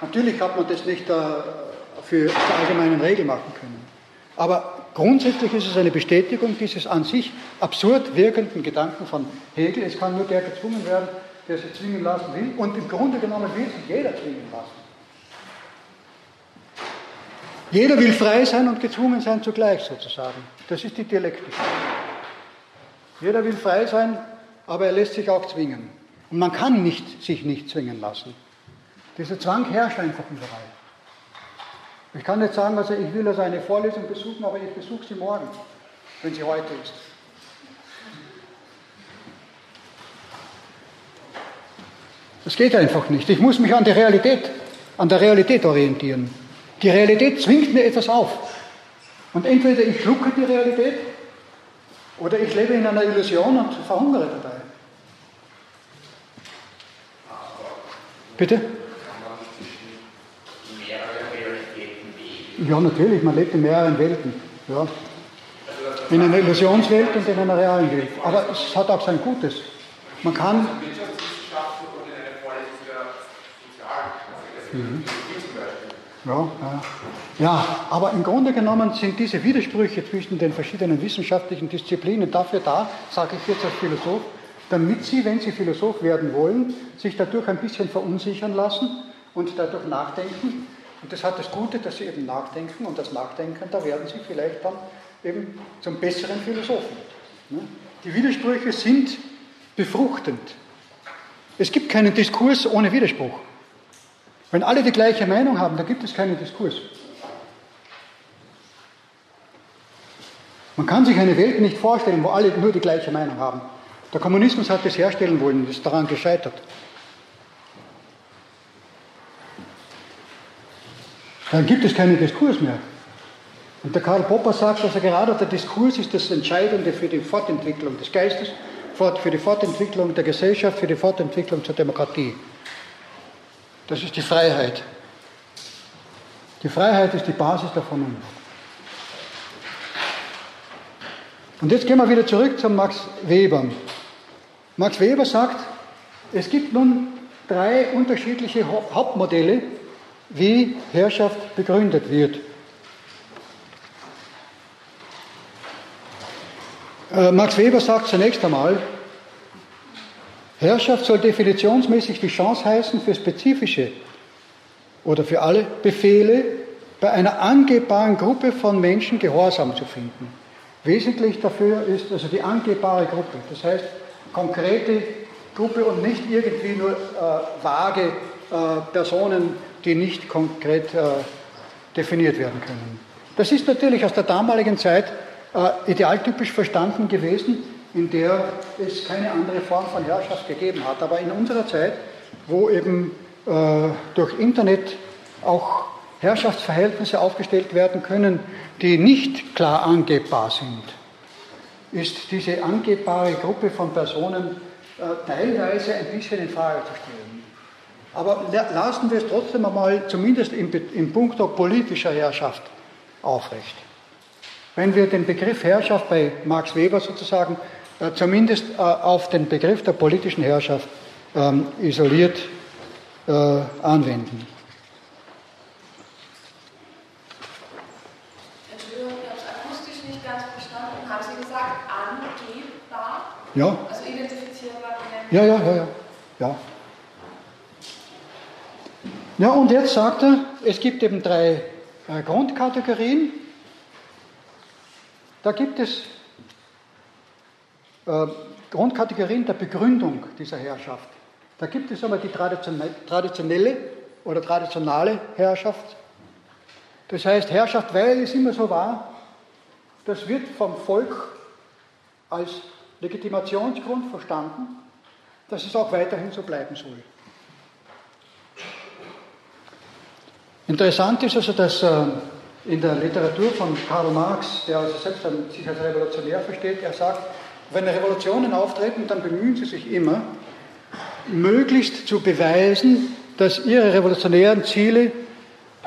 A: Natürlich hat man das nicht äh, für zur allgemeinen Regel machen können. Aber grundsätzlich ist es eine Bestätigung dieses an sich absurd wirkenden Gedanken von Hegel. Es kann nur der gezwungen werden, der sich zwingen lassen will. Und im Grunde genommen will sich jeder zwingen lassen. Jeder will frei sein und gezwungen sein zugleich sozusagen. Das ist die Dialektik. Jeder will frei sein, aber er lässt sich auch zwingen. Und man kann nicht, sich nicht zwingen lassen. Dieser Zwang herrscht einfach überall. Ich kann nicht sagen, also ich will also eine Vorlesung besuchen, aber ich besuche sie morgen, wenn sie heute ist. Das geht einfach nicht. Ich muss mich an der Realität, an der Realität orientieren. Die Realität zwingt mir etwas auf. Und entweder ich schlucke die Realität oder ich lebe in einer Illusion und verhungere dabei. Bitte? Ja, natürlich, man lebt in mehreren Welten. Ja. In einer Illusionswelt und in einer realen Welt. Aber es hat auch sein Gutes. Man kann. Ja, ja. ja, aber im Grunde genommen sind diese Widersprüche zwischen den verschiedenen wissenschaftlichen Disziplinen dafür da, sage ich jetzt als Philosoph, damit Sie, wenn Sie Philosoph werden wollen, sich dadurch ein bisschen verunsichern lassen und dadurch nachdenken. Und das hat das Gute, dass Sie eben nachdenken und das Nachdenken, da werden Sie vielleicht dann eben zum besseren Philosophen. Ne? Die Widersprüche sind befruchtend. Es gibt keinen Diskurs ohne Widerspruch. Wenn alle die gleiche Meinung haben, dann gibt es keinen Diskurs. Man kann sich eine Welt nicht vorstellen, wo alle nur die gleiche Meinung haben. Der Kommunismus hat das herstellen wollen, ist daran gescheitert. Dann gibt es keinen Diskurs mehr. Und der Karl Popper sagt, also gerade der Diskurs ist das Entscheidende für die Fortentwicklung des Geistes, für die Fortentwicklung der Gesellschaft, für die Fortentwicklung zur Demokratie. Das ist die Freiheit. Die Freiheit ist die Basis der Vernunft. Und jetzt gehen wir wieder zurück zu Max Weber. Max Weber sagt, es gibt nun drei unterschiedliche Hauptmodelle, wie Herrschaft begründet wird. Äh, Max Weber sagt zunächst einmal, Herrschaft soll definitionsmäßig die Chance heißen, für spezifische oder für alle Befehle bei einer angebbaren Gruppe von Menschen Gehorsam zu finden. Wesentlich dafür ist also die angebbare Gruppe, das heißt konkrete Gruppe und nicht irgendwie nur äh, vage äh, Personen, die nicht konkret äh, definiert werden können. Das ist natürlich aus der damaligen Zeit äh, idealtypisch verstanden gewesen, in der es keine andere Form von Herrschaft gegeben hat. Aber in unserer Zeit, wo eben äh, durch Internet auch Herrschaftsverhältnisse aufgestellt werden können, die nicht klar angebbar sind, ist diese angebbare Gruppe von Personen äh, teilweise ein bisschen in Frage zu stellen. Aber lassen wir es trotzdem einmal, zumindest im, im Punkto politischer Herrschaft, aufrecht. Wenn wir den Begriff Herrschaft bei Max Weber sozusagen zumindest äh, auf den Begriff der politischen Herrschaft ähm, isoliert äh, anwenden.
E: Entschuldigung, ich habe es akustisch nicht ganz verstanden. Haben Sie gesagt, angebbar?
A: Ja.
E: Also identifizierbar?
A: Ja, ja, ja, ja. Ja, ja und jetzt sagt er, es gibt eben drei äh, Grundkategorien. Da gibt es äh, Grundkategorien der Begründung dieser Herrschaft. Da gibt es einmal die traditionelle oder traditionale Herrschaft. Das heißt, Herrschaft, weil es immer so war, das wird vom Volk als Legitimationsgrund verstanden, dass es auch weiterhin so bleiben soll. Interessant ist also, dass äh, in der Literatur von Karl Marx, der also selbst sich als Revolutionär versteht, er sagt, wenn Revolutionen auftreten, dann bemühen sie sich immer, möglichst zu beweisen, dass ihre revolutionären Ziele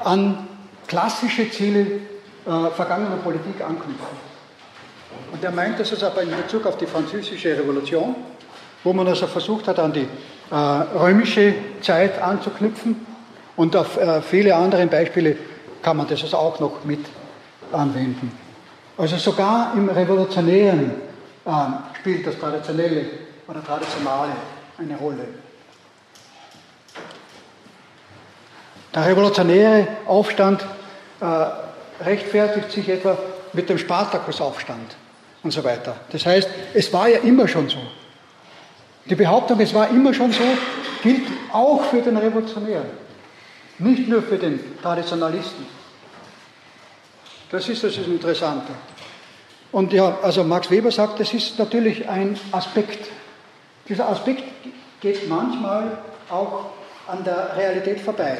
A: an klassische Ziele äh, vergangener Politik anknüpfen. Und er meint das also aber in Bezug auf die französische Revolution, wo man also versucht hat, an die äh, römische Zeit anzuknüpfen. Und auf äh, viele andere Beispiele kann man das also auch noch mit anwenden. Also sogar im revolutionären ähm, spielt das Traditionelle oder Traditionale eine Rolle. Der revolutionäre Aufstand äh, rechtfertigt sich etwa mit dem Spartakusaufstand und so weiter. Das heißt, es war ja immer schon so. Die Behauptung, es war immer schon so, gilt auch für den Revolutionären. nicht nur für den Traditionalisten. Das ist das Interessante. Und ja, also Max Weber sagt, das ist natürlich ein Aspekt. Dieser Aspekt geht manchmal auch an der Realität vorbei.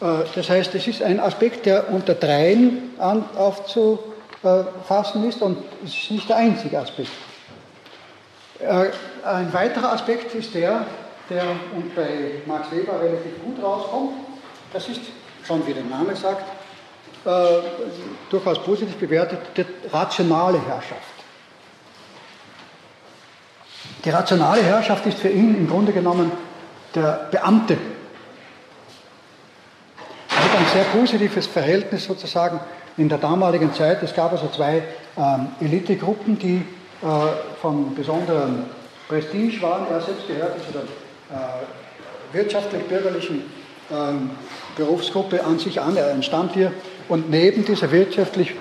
A: Äh, das heißt, es ist ein Aspekt, der unter dreien aufzufassen ist und es ist nicht der einzige Aspekt. Äh, ein weiterer Aspekt ist der, der und bei Max Weber relativ gut rauskommt. Das ist, schon wie der Name sagt, äh, durchaus positiv bewertet, die rationale Herrschaft. Die rationale Herrschaft ist für ihn im Grunde genommen der Beamte. Er hat ein sehr positives Verhältnis sozusagen in der damaligen Zeit. Es gab also zwei ähm, Elitegruppen, die äh, von besonderem Prestige waren. Er selbst gehörte zu der äh, wirtschaftlich-bürgerlichen ähm, Berufsgruppe an sich an. Er entstammt hier. Und neben dieser wirtschaftlich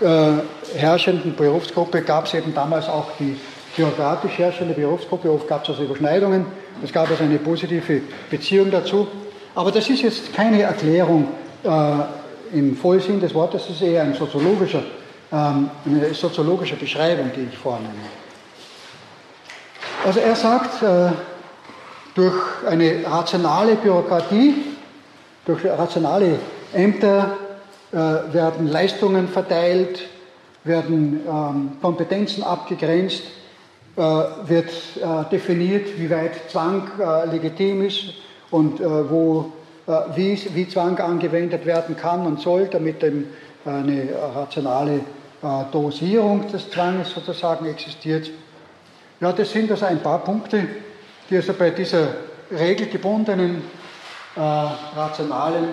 A: äh, herrschenden Berufsgruppe gab es eben damals auch die geografisch herrschende Berufsgruppe. Oft gab es also Überschneidungen. Es gab also eine positive Beziehung dazu. Aber das ist jetzt keine Erklärung äh, im Vollsinn des Wortes, das ist eher ein soziologischer, ähm, eine soziologische Beschreibung, die ich vornehme. Also er sagt, äh, durch eine rationale Bürokratie, durch rationale Ämter werden Leistungen verteilt, werden ähm, Kompetenzen abgegrenzt, äh, wird äh, definiert, wie weit Zwang legitim ist und wo, wie, wie Zwang angewendet werden kann und soll, damit eine rationale Dosierung des Zwanges sozusagen existiert. Ja, das sind also ein paar Punkte, die also bei dieser regelgebundenen, äh, rationalen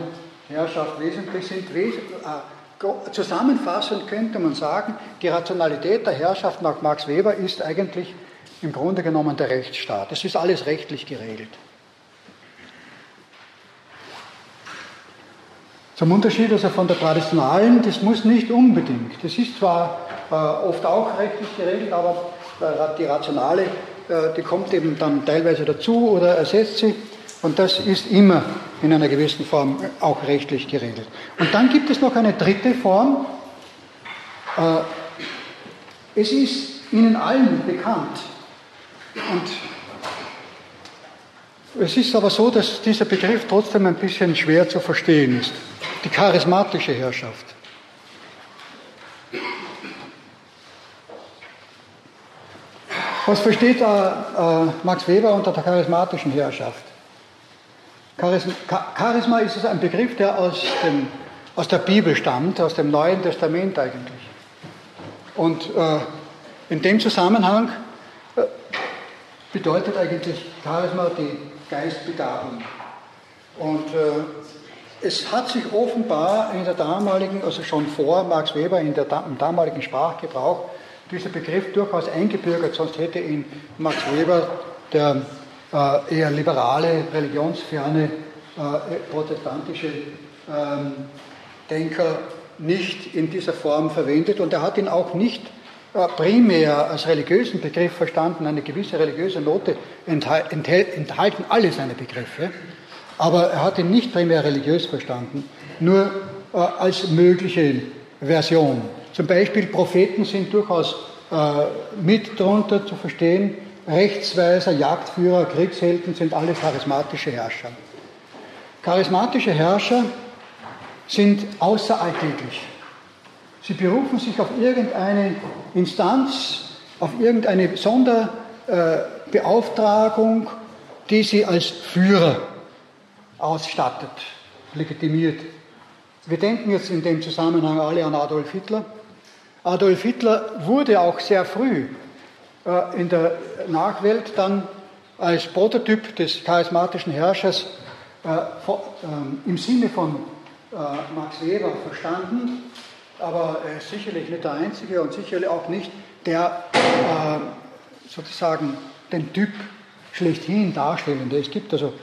A: Herrschaft wesentlich sind. Äh, zusammenfassend könnte man sagen, die Rationalität der Herrschaft nach Max Weber ist eigentlich im Grunde genommen der Rechtsstaat. Es ist alles rechtlich geregelt. Zum Unterschied also von der traditionalen, das muss nicht unbedingt. Das ist zwar äh, oft auch rechtlich geregelt, aber äh, die rationale, äh, die kommt eben dann teilweise dazu oder ersetzt sie. Und das ist immer in einer gewissen Form auch rechtlich geregelt. Und dann gibt es noch eine dritte Form. Äh, es ist Ihnen allen bekannt. Und es ist aber so, dass dieser Begriff trotzdem ein bisschen schwer zu verstehen ist. Die charismatische Herrschaft. Was versteht äh, äh, Max Weber unter der charismatischen Herrschaft? Charisma ist ein Begriff, der aus, dem, aus der Bibel stammt, aus dem Neuen Testament eigentlich. Und äh, in dem Zusammenhang äh, bedeutet eigentlich Charisma die Geistbegabung. Und äh, es hat sich offenbar in der damaligen, also schon vor Max Weber, in der, im damaligen Sprachgebrauch, dieser Begriff durchaus eingebürgert, sonst hätte ihn Max Weber, der eher liberale, religionsferne, äh, protestantische ähm, Denker nicht in dieser Form verwendet und er hat ihn auch nicht äh, primär als religiösen Begriff verstanden. Eine gewisse religiöse Note enthalten alle seine Begriffe, aber er hat ihn nicht primär religiös verstanden, nur als mögliche Version. Zum Beispiel Propheten sind durchaus mit darunter zu verstehen, Rechtsweiser, Jagdführer, Kriegshelden sind alle charismatische Herrscher. Charismatische Herrscher sind außeralltäglich. Sie berufen sich auf irgendeine Instanz, auf irgendeine Sonderbeauftragung, die sie als Führer ausstattet, legitimiert. Wir denken jetzt in dem Zusammenhang alle an Adolf Hitler. Adolf Hitler wurde auch sehr früh in der Nachwelt dann als Prototyp des charismatischen Herrschers äh, ähm, im Sinne von äh, Max Weber verstanden, aber er ist sicherlich nicht der Einzige und sicherlich auch nicht der sozusagen den Typ schlechthin darstellende. Es gibt also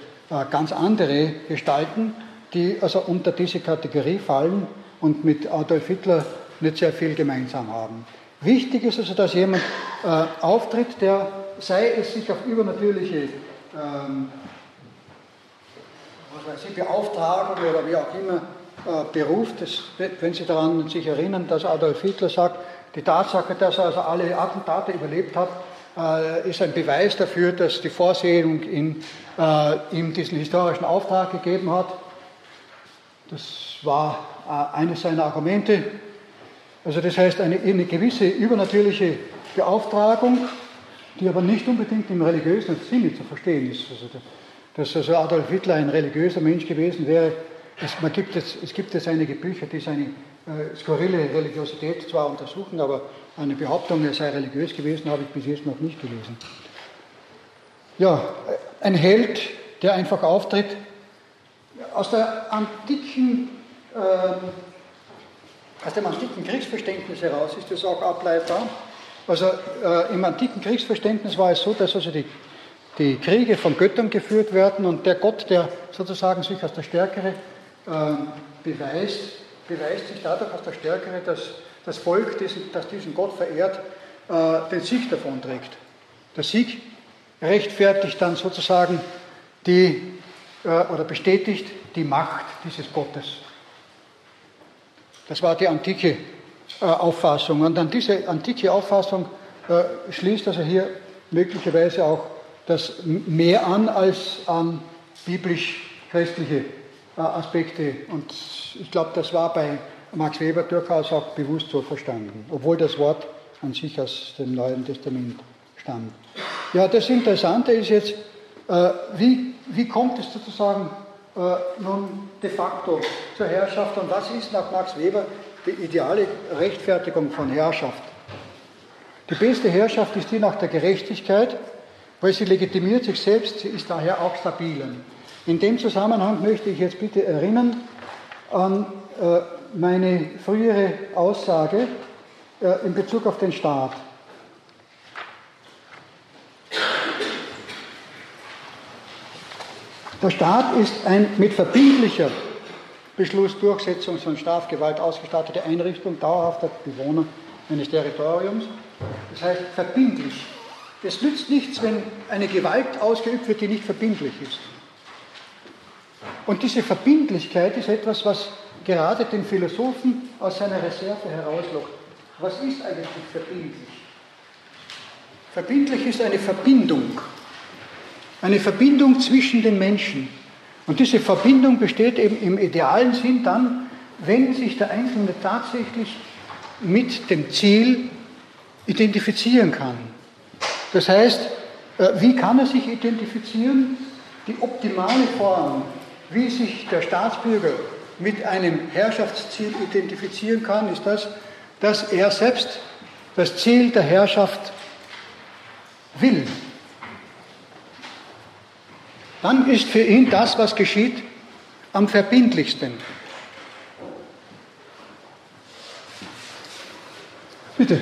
A: ganz andere Gestalten, die also unter diese Kategorie fallen und mit Adolf Hitler nicht sehr viel gemeinsam haben. Wichtig ist also, dass jemand äh, auftritt, der, sei es sich auf übernatürliche ähm, was weiß ich, Beauftragung oder wie auch immer äh, beruft. Das, wenn Sie daran sich erinnern, dass Adolf Hitler sagt, die Tatsache, dass er also alle Attentate überlebt hat, äh, ist ein Beweis dafür, dass die Vorsehung in, äh, ihm diesen historischen Auftrag gegeben hat. Das war äh, eines seiner Argumente. Also das heißt, eine, eine gewisse übernatürliche Beauftragung, die aber nicht unbedingt im religiösen Sinne zu verstehen ist. Also, dass also Adolf Hitler ein religiöser Mensch gewesen wäre, es, man gibt jetzt, es gibt jetzt einige Bücher, die seine äh, skurrile Religiosität zwar untersuchen, aber eine Behauptung, er sei religiös gewesen, habe ich bis jetzt noch nicht gelesen. Ja, ein Held, der einfach auftritt. Aus der antiken, äh, aus dem antiken Kriegsverständnis heraus ist das auch ableitbar. Also äh, im antiken Kriegsverständnis war es so, dass also die, die Kriege von Göttern geführt werden und der Gott, der sozusagen sich als der Stärkere äh, beweist, beweist sich dadurch als der Stärkere, dass das Volk, das diesen Gott verehrt, äh, den Sieg davon trägt. Der Sieg rechtfertigt dann sozusagen die, äh, oder bestätigt die Macht dieses Gottes. Das war die antike Auffassung. Und an diese antike Auffassung schließt also hier möglicherweise auch das mehr an als an biblisch-christliche Aspekte. Und ich glaube, das war bei Max Weber durchaus auch bewusst so verstanden, obwohl das Wort an sich aus dem Neuen Testament stammt. Ja, das Interessante ist jetzt, äh, wie, wie kommt es sozusagen äh, nun de facto zur Herrschaft und was ist nach Max Weber die ideale Rechtfertigung von Herrschaft? Die beste Herrschaft ist die nach der Gerechtigkeit, weil sie legitimiert sich selbst, sie ist daher auch stabil. In dem Zusammenhang möchte ich jetzt bitte erinnern an äh, meine frühere Aussage äh, in Bezug auf den Staat. Der Staat ist ein mit verbindlicher Beschlussdurchsetzung von Strafgewalt ausgestattete Einrichtung dauerhafter Bewohner eines Territoriums. Das heißt verbindlich. Es nützt nichts, wenn eine Gewalt ausgeübt wird, die nicht verbindlich ist. Und diese Verbindlichkeit ist etwas, was gerade den Philosophen aus seiner Reserve herauslockt. Was ist eigentlich verbindlich? Verbindlich ist eine Verbindung. Eine Verbindung zwischen den Menschen. Und diese Verbindung besteht eben im idealen Sinn dann, wenn sich der Einzelne tatsächlich mit dem Ziel identifizieren kann. Das heißt, äh, wie kann er sich identifizieren? Die optimale Form wie sich der Staatsbürger mit einem Herrschaftsziel identifizieren kann, ist das, dass er selbst das Ziel der Herrschaft will. Dann ist für ihn das, was geschieht, am verbindlichsten. Bitte.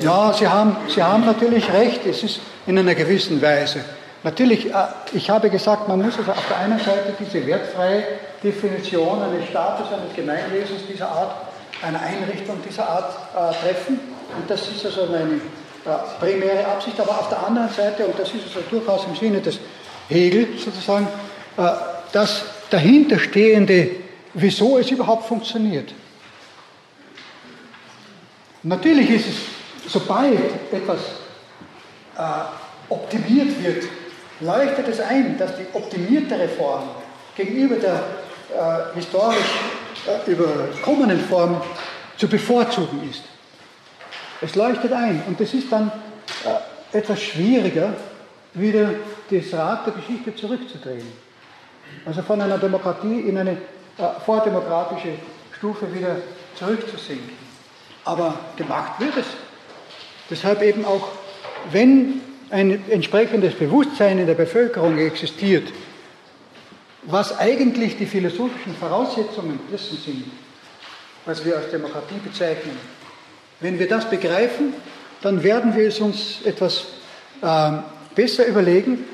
A: Ja, Sie haben, Sie haben natürlich recht, es ist in einer gewissen Weise. Natürlich, äh, ich habe gesagt, man muss also auf der einen Seite diese wertfreie Definition eines Staates, eines Gemeinwesens dieser Art, einer Einrichtung dieser Art äh, treffen. Und das ist also meine äh, primäre Absicht. Aber auf der anderen Seite, und das ist also durchaus im Sinne des Hegel sozusagen, äh, das dahinterstehende, wieso es überhaupt funktioniert. Natürlich ist es sobald etwas äh, optimiert wird, leuchtet es ein, dass die optimierte Reform gegenüber der äh, historisch äh, überkommenen Form zu bevorzugen ist. Es leuchtet ein und es ist dann äh, etwas schwieriger, wieder das Rad der Geschichte zurückzudrehen. Also von einer Demokratie in eine äh, vordemokratische Stufe wieder zurückzusinken. Aber gemacht wird es. Deshalb eben auch, wenn ein entsprechendes Bewusstsein in der Bevölkerung existiert, was eigentlich die philosophischen Voraussetzungen dessen sind, was wir als Demokratie bezeichnen. Wenn wir das begreifen, dann werden wir es uns etwas äh, besser überlegen,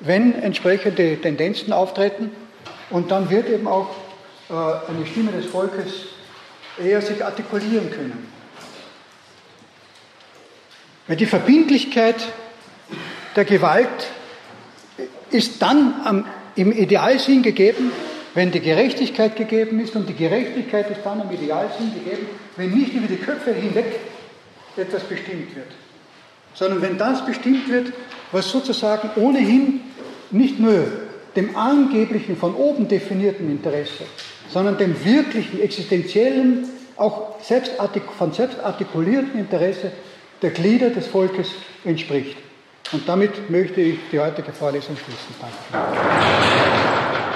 A: wenn entsprechende Tendenzen auftreten und dann wird eben auch äh, eine Stimme des Volkes eher sich artikulieren können. Weil die Verbindlichkeit der Gewalt ist dann am, im Idealsinn gegeben, wenn die Gerechtigkeit gegeben ist und die Gerechtigkeit ist dann im Idealsinn gegeben, wenn nicht über die Köpfe hinweg etwas bestimmt wird, sondern wenn das bestimmt wird, was sozusagen ohnehin nicht nur dem angeblichen von oben definierten Interesse, sondern dem wirklichen, existenziellen, auch selbst von selbst artikulierten Interesse der Glieder des Volkes entspricht. Und damit möchte ich die heutige Vorlesung schließen. Danke.